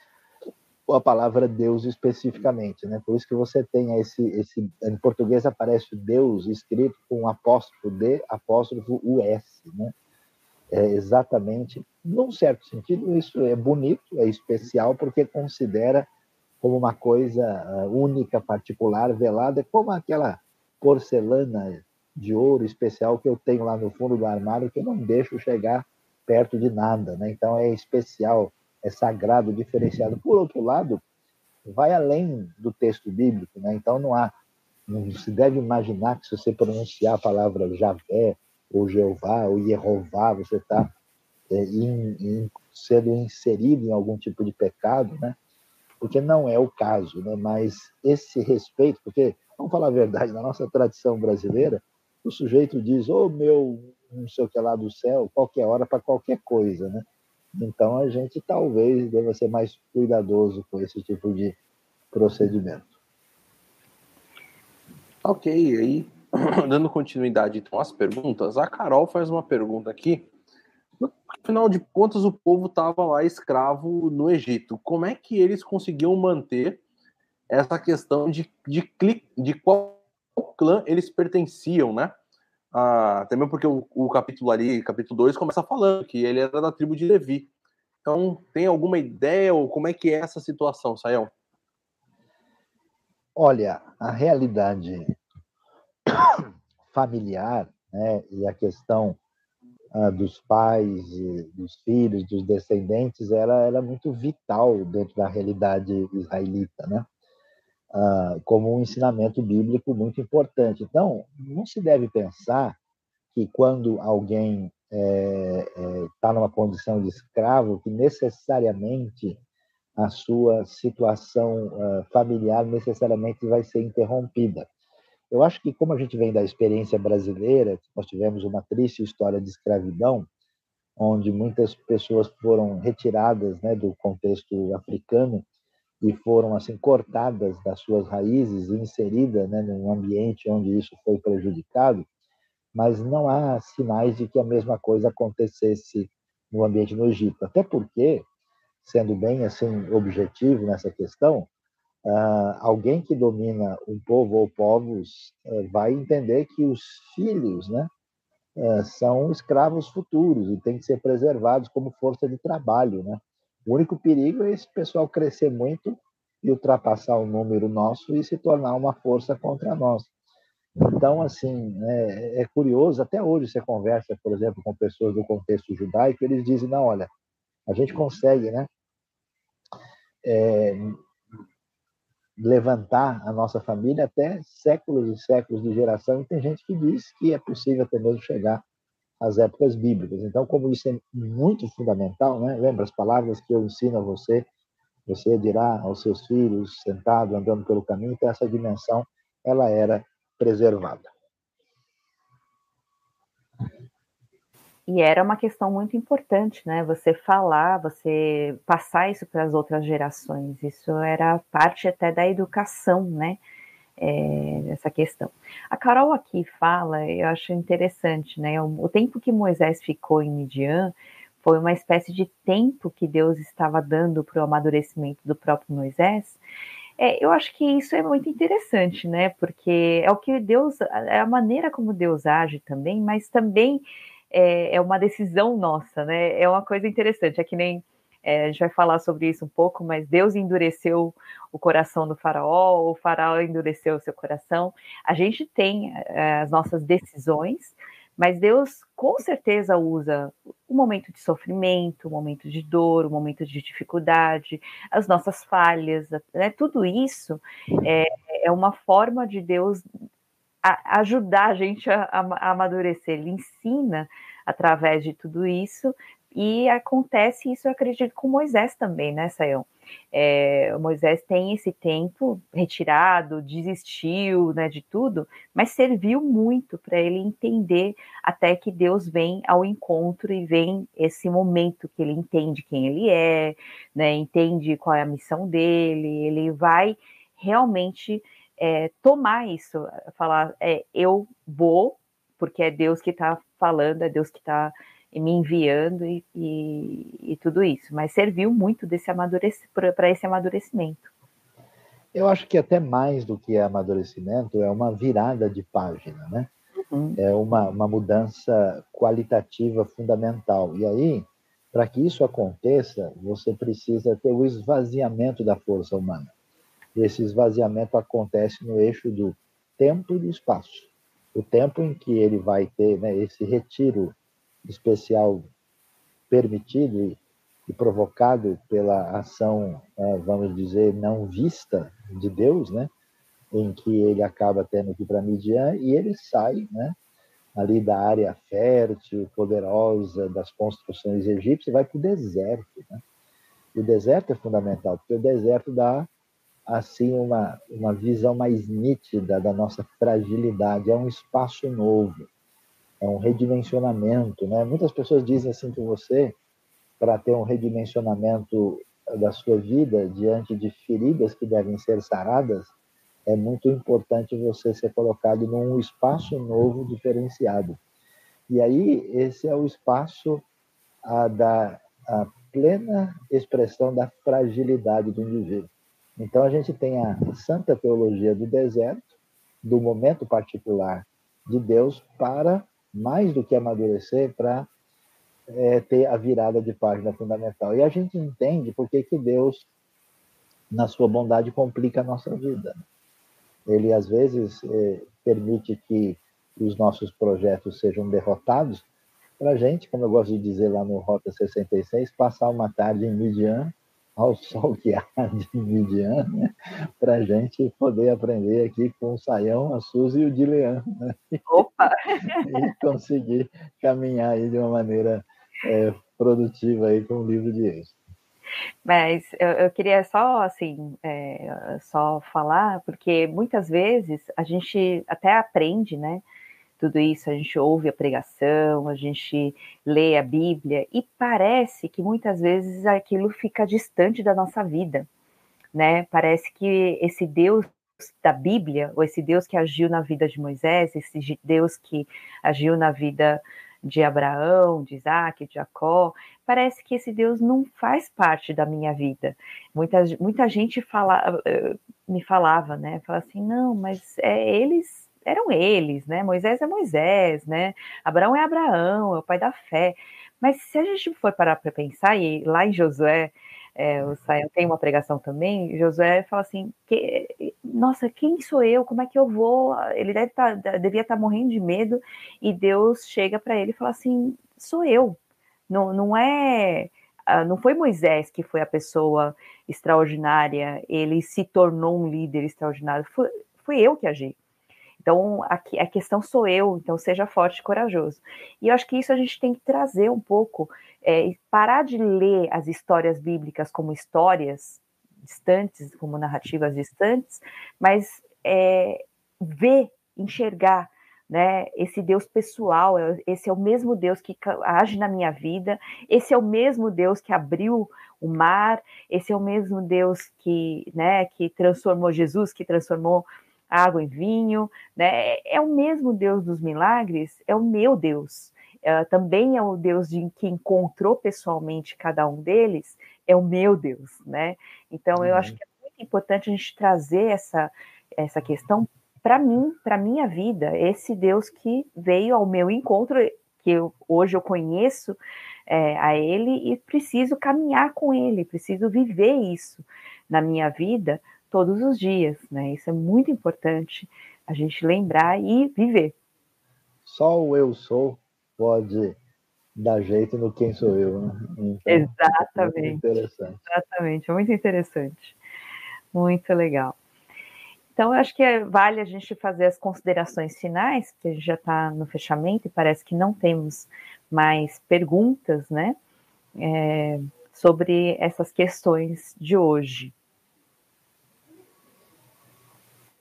a palavra Deus especificamente, né? Por isso que você tem esse, esse em português aparece Deus escrito com apóstrofo D, apóstrofo US, né? É exatamente, num certo sentido, isso é bonito, é especial porque considera como uma coisa uh, única, particular, velada, como aquela porcelana de ouro especial que eu tenho lá no fundo do armário que eu não deixo chegar perto de nada, né? Então é especial, é sagrado, diferenciado. Por outro lado, vai além do texto bíblico, né? Então não há, não se deve imaginar que se você pronunciar a palavra Javé ou Jeová ou Jeová, você está é, sendo inserido em algum tipo de pecado, né? Porque não é o caso, né? Mas esse respeito, porque vamos falar a verdade, na nossa tradição brasileira, o sujeito diz, ô oh, meu, não sei o que lá do céu, qualquer hora para qualquer coisa, né? Então a gente talvez deva ser mais cuidadoso com esse tipo de procedimento. Ok, aí dando continuidade então às perguntas, a Carol faz uma pergunta aqui. Afinal de contas, o povo estava lá escravo no Egito. Como é que eles conseguiam manter essa questão de, de, de qual clã eles pertenciam, né? Ah, também porque o, o, capítulo ali, capítulo 2, começa falando que ele era da tribo de Levi. Então, tem alguma ideia ou como é que é essa situação, Sayão? Olha, a realidade familiar né, e a questão ah, dos pais, dos filhos, dos descendentes, ela era muito vital dentro da realidade israelita, né? Ah, como um ensinamento bíblico muito importante. Então, não se deve pensar que quando alguém está é, é, tá numa condição de escravo, que necessariamente a sua situação uh, familiar necessariamente vai ser interrompida. Eu acho que, como a gente vem da experiência brasileira, nós tivemos uma triste história de escravidão, onde muitas pessoas foram retiradas né, do contexto africano e foram assim cortadas das suas raízes e inseridas né, num ambiente onde isso foi prejudicado, mas não há sinais de que a mesma coisa acontecesse no ambiente no Egito, até porque, sendo bem assim objetivo nessa questão, uh, alguém que domina um povo ou povos uh, vai entender que os filhos, né, uh, são escravos futuros e têm que ser preservados como força de trabalho, né? O único perigo é esse pessoal crescer muito e ultrapassar o número nosso e se tornar uma força contra nós. Então, assim, é, é, curioso, até hoje você conversa, por exemplo, com pessoas do contexto judaico, eles dizem, não, olha, a gente consegue, né, é, levantar a nossa família até séculos e séculos de geração, e tem gente que diz que é possível até mesmo chegar as épocas bíblicas. Então, como isso é muito fundamental, né? lembra as palavras que eu ensino a você, você dirá aos seus filhos, sentado, andando pelo caminho, então essa dimensão, ela era preservada. E era uma questão muito importante, né? Você falar, você passar isso para as outras gerações. Isso era parte até da educação, né? é, essa questão. A Carol aqui fala, eu acho interessante, né? O, o tempo que Moisés ficou em Midian foi uma espécie de tempo que Deus estava dando para o amadurecimento do próprio Moisés. É, eu acho que isso é muito interessante, né? Porque é o que Deus, é a maneira como Deus age também, mas também é, é uma decisão nossa, né? É uma coisa interessante, é que nem é, a gente vai falar sobre isso um pouco, mas Deus endureceu o coração do faraó, o faraó endureceu o seu coração. A gente tem é, as nossas decisões, mas Deus com certeza usa o momento de sofrimento, o momento de dor, o momento de dificuldade, as nossas falhas, né? tudo isso é, é uma forma de Deus a, ajudar a gente a, a amadurecer. Ele ensina através de tudo isso e acontece isso, eu acredito, com Moisés também, né, Sayão? É, Moisés tem esse tempo retirado, desistiu né, de tudo, mas serviu muito para ele entender até que Deus vem ao encontro e vem esse momento que ele entende quem ele é, né, entende qual é a missão dele, ele vai realmente é, tomar isso, falar, é, eu vou, porque é Deus que está falando, é Deus que está me enviando e, e, e tudo isso, mas serviu muito desse para esse amadurecimento. Eu acho que até mais do que amadurecimento é uma virada de página, né? Uhum. É uma, uma mudança qualitativa fundamental. E aí, para que isso aconteça, você precisa ter o esvaziamento da força humana. Esse esvaziamento acontece no eixo do tempo e do espaço. O tempo em que ele vai ter né, esse retiro especial permitido e, e provocado pela ação, é, vamos dizer, não vista de Deus, né, em que ele acaba tendo que ir para Midian e ele sai, né, ali da área fértil, poderosa das construções egípcias, vai para o deserto. Né? E o deserto é fundamental, porque o deserto dá assim uma, uma visão mais nítida da nossa fragilidade, é um espaço novo, é um redimensionamento. Né? Muitas pessoas dizem assim que você, para ter um redimensionamento da sua vida diante de feridas que devem ser saradas, é muito importante você ser colocado num espaço novo, diferenciado. E aí, esse é o espaço a, da a plena expressão da fragilidade do indivíduo. Então, a gente tem a santa teologia do deserto, do momento particular de Deus, para, mais do que amadurecer, para é, ter a virada de página fundamental. E a gente entende por que, que Deus, na sua bondade, complica a nossa vida ele às vezes é, permite que os nossos projetos sejam derrotados, para a gente, como eu gosto de dizer lá no Rota 66, passar uma tarde em Midian, ao sol que há de Midian, né? para a gente poder aprender aqui com o Saião, a Suzy e o Dilean. Né? Opa! e conseguir caminhar aí de uma maneira é, produtiva aí com o livro de êxito. Mas eu, eu queria só, assim, é, só falar, porque muitas vezes a gente até aprende, né? Tudo isso, a gente ouve a pregação, a gente lê a Bíblia e parece que muitas vezes aquilo fica distante da nossa vida, né? Parece que esse Deus da Bíblia, ou esse Deus que agiu na vida de Moisés, esse Deus que agiu na vida de Abraão, de Isaac, de Jacó, parece que esse Deus não faz parte da minha vida. Muita, muita gente fala, eh, me falava, né? Fala assim, não, mas é, eles eram eles, né? Moisés é Moisés, né? Abraão é Abraão, é o pai da fé. Mas se a gente for parar para pensar, e lá em Josué, é, o Sael tem uma pregação também, Josué fala assim, que, nossa, quem sou eu? Como é que eu vou? Ele deve tá, devia estar tá morrendo de medo, e Deus chega para ele e fala assim, sou eu. Não, não é ah, não foi Moisés que foi a pessoa extraordinária, ele se tornou um líder extraordinário, foi, foi eu que agi. Então, a, a questão sou eu, então seja forte e corajoso. E eu acho que isso a gente tem que trazer um pouco, é, parar de ler as histórias bíblicas como histórias distantes, como narrativas distantes, mas é, ver, enxergar né? Esse Deus pessoal, é, esse é o mesmo Deus que age na minha vida, esse é o mesmo Deus que abriu o mar, esse é o mesmo Deus que, né, que transformou Jesus, que transformou água em vinho, né? É o mesmo Deus dos milagres, é o meu Deus. É, também é o Deus de, que encontrou pessoalmente cada um deles, é o meu Deus, né? Então uhum. eu acho uhum. que é muito importante a gente trazer essa, essa questão para mim, para minha vida, esse Deus que veio ao meu encontro, que eu, hoje eu conheço é, a Ele e preciso caminhar com Ele, preciso viver isso na minha vida todos os dias, né? Isso é muito importante a gente lembrar e viver. Só o eu sou pode dar jeito no quem sou eu, né? Então, Exatamente. É interessante. Exatamente, é muito interessante. Muito legal. Então, eu acho que é, vale a gente fazer as considerações finais, que a gente já está no fechamento e parece que não temos mais perguntas, né, é, sobre essas questões de hoje.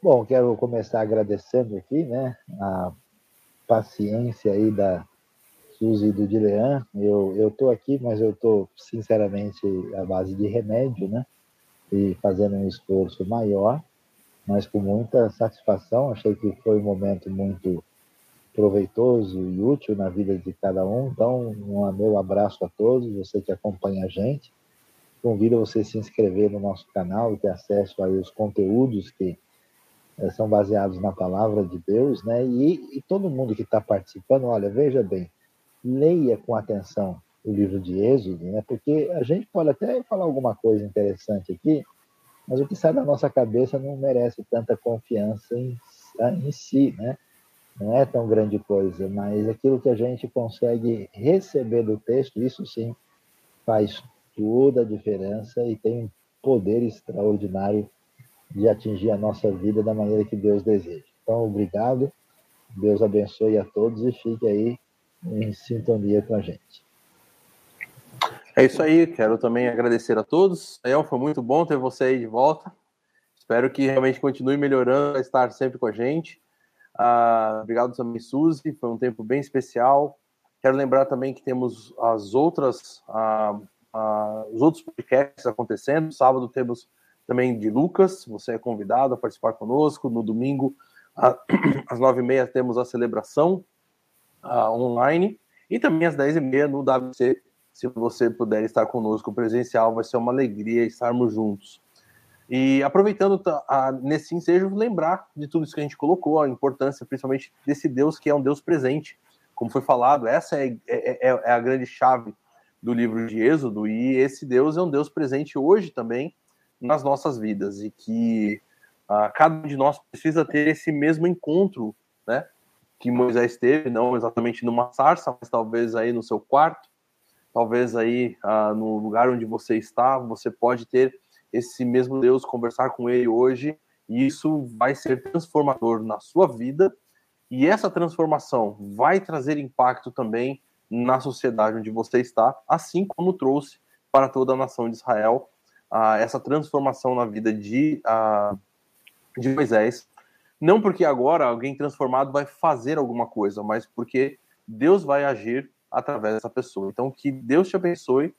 Bom, quero começar agradecendo aqui, né, a paciência aí da Suzy e do Dilean. Eu eu tô aqui, mas eu tô sinceramente à base de remédio, né, e fazendo um esforço maior mas com muita satisfação. Achei que foi um momento muito proveitoso e útil na vida de cada um. Então, um meu abraço a todos, você que acompanha a gente. Convido você a se inscrever no nosso canal e ter acesso aí aos conteúdos que são baseados na palavra de Deus, né? E, e todo mundo que está participando, olha, veja bem, leia com atenção o livro de Êxodo, né? Porque a gente pode até falar alguma coisa interessante aqui, mas o que sai da nossa cabeça não merece tanta confiança em, em si, né? Não é tão grande coisa, mas aquilo que a gente consegue receber do texto, isso sim faz toda a diferença e tem um poder extraordinário de atingir a nossa vida da maneira que Deus deseja. Então, obrigado, Deus abençoe a todos e fique aí em sintonia com a gente. É isso aí, quero também agradecer a todos. El, foi muito bom ter você aí de volta. Espero que realmente continue melhorando, estar sempre com a gente. Ah, obrigado também, Suzy, foi um tempo bem especial. Quero lembrar também que temos as outras, ah, ah, os outros podcasts acontecendo. Sábado temos também de Lucas, você é convidado a participar conosco. No domingo, às nove e meia, temos a celebração online. E também às dez e meia no WC se você puder estar conosco presencial, vai ser uma alegria estarmos juntos. E aproveitando a, nesse ensejo, lembrar de tudo isso que a gente colocou, a importância principalmente desse Deus que é um Deus presente. Como foi falado, essa é, é, é, é a grande chave do livro de Êxodo, e esse Deus é um Deus presente hoje também nas nossas vidas, e que ah, cada um de nós precisa ter esse mesmo encontro, né? Que Moisés teve, não exatamente numa sarça, mas talvez aí no seu quarto, talvez aí ah, no lugar onde você está, você pode ter esse mesmo Deus, conversar com ele hoje, e isso vai ser transformador na sua vida, e essa transformação vai trazer impacto também na sociedade onde você está, assim como trouxe para toda a nação de Israel essa transformação na vida de, de Moisés. Não porque agora alguém transformado vai fazer alguma coisa, mas porque Deus vai agir através dessa pessoa. Então, que Deus te abençoe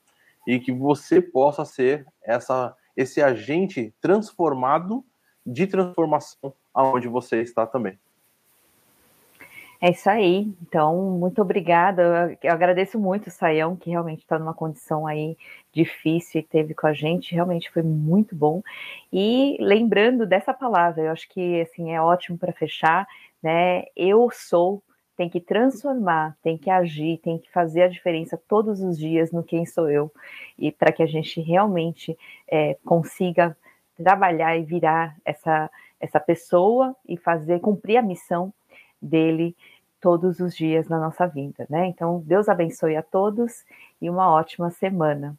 e que você possa ser essa, esse agente transformado de transformação aonde você está também. É isso aí. Então, muito obrigada. Eu agradeço muito o Saião, que realmente está numa condição aí difícil e teve com a gente. Realmente foi muito bom. E lembrando dessa palavra, eu acho que assim é ótimo para fechar, né? Eu sou tem que transformar, tem que agir, tem que fazer a diferença todos os dias no quem sou eu, e para que a gente realmente é, consiga trabalhar e virar essa, essa pessoa e fazer cumprir a missão dele todos os dias na nossa vida, né? Então, Deus abençoe a todos e uma ótima semana.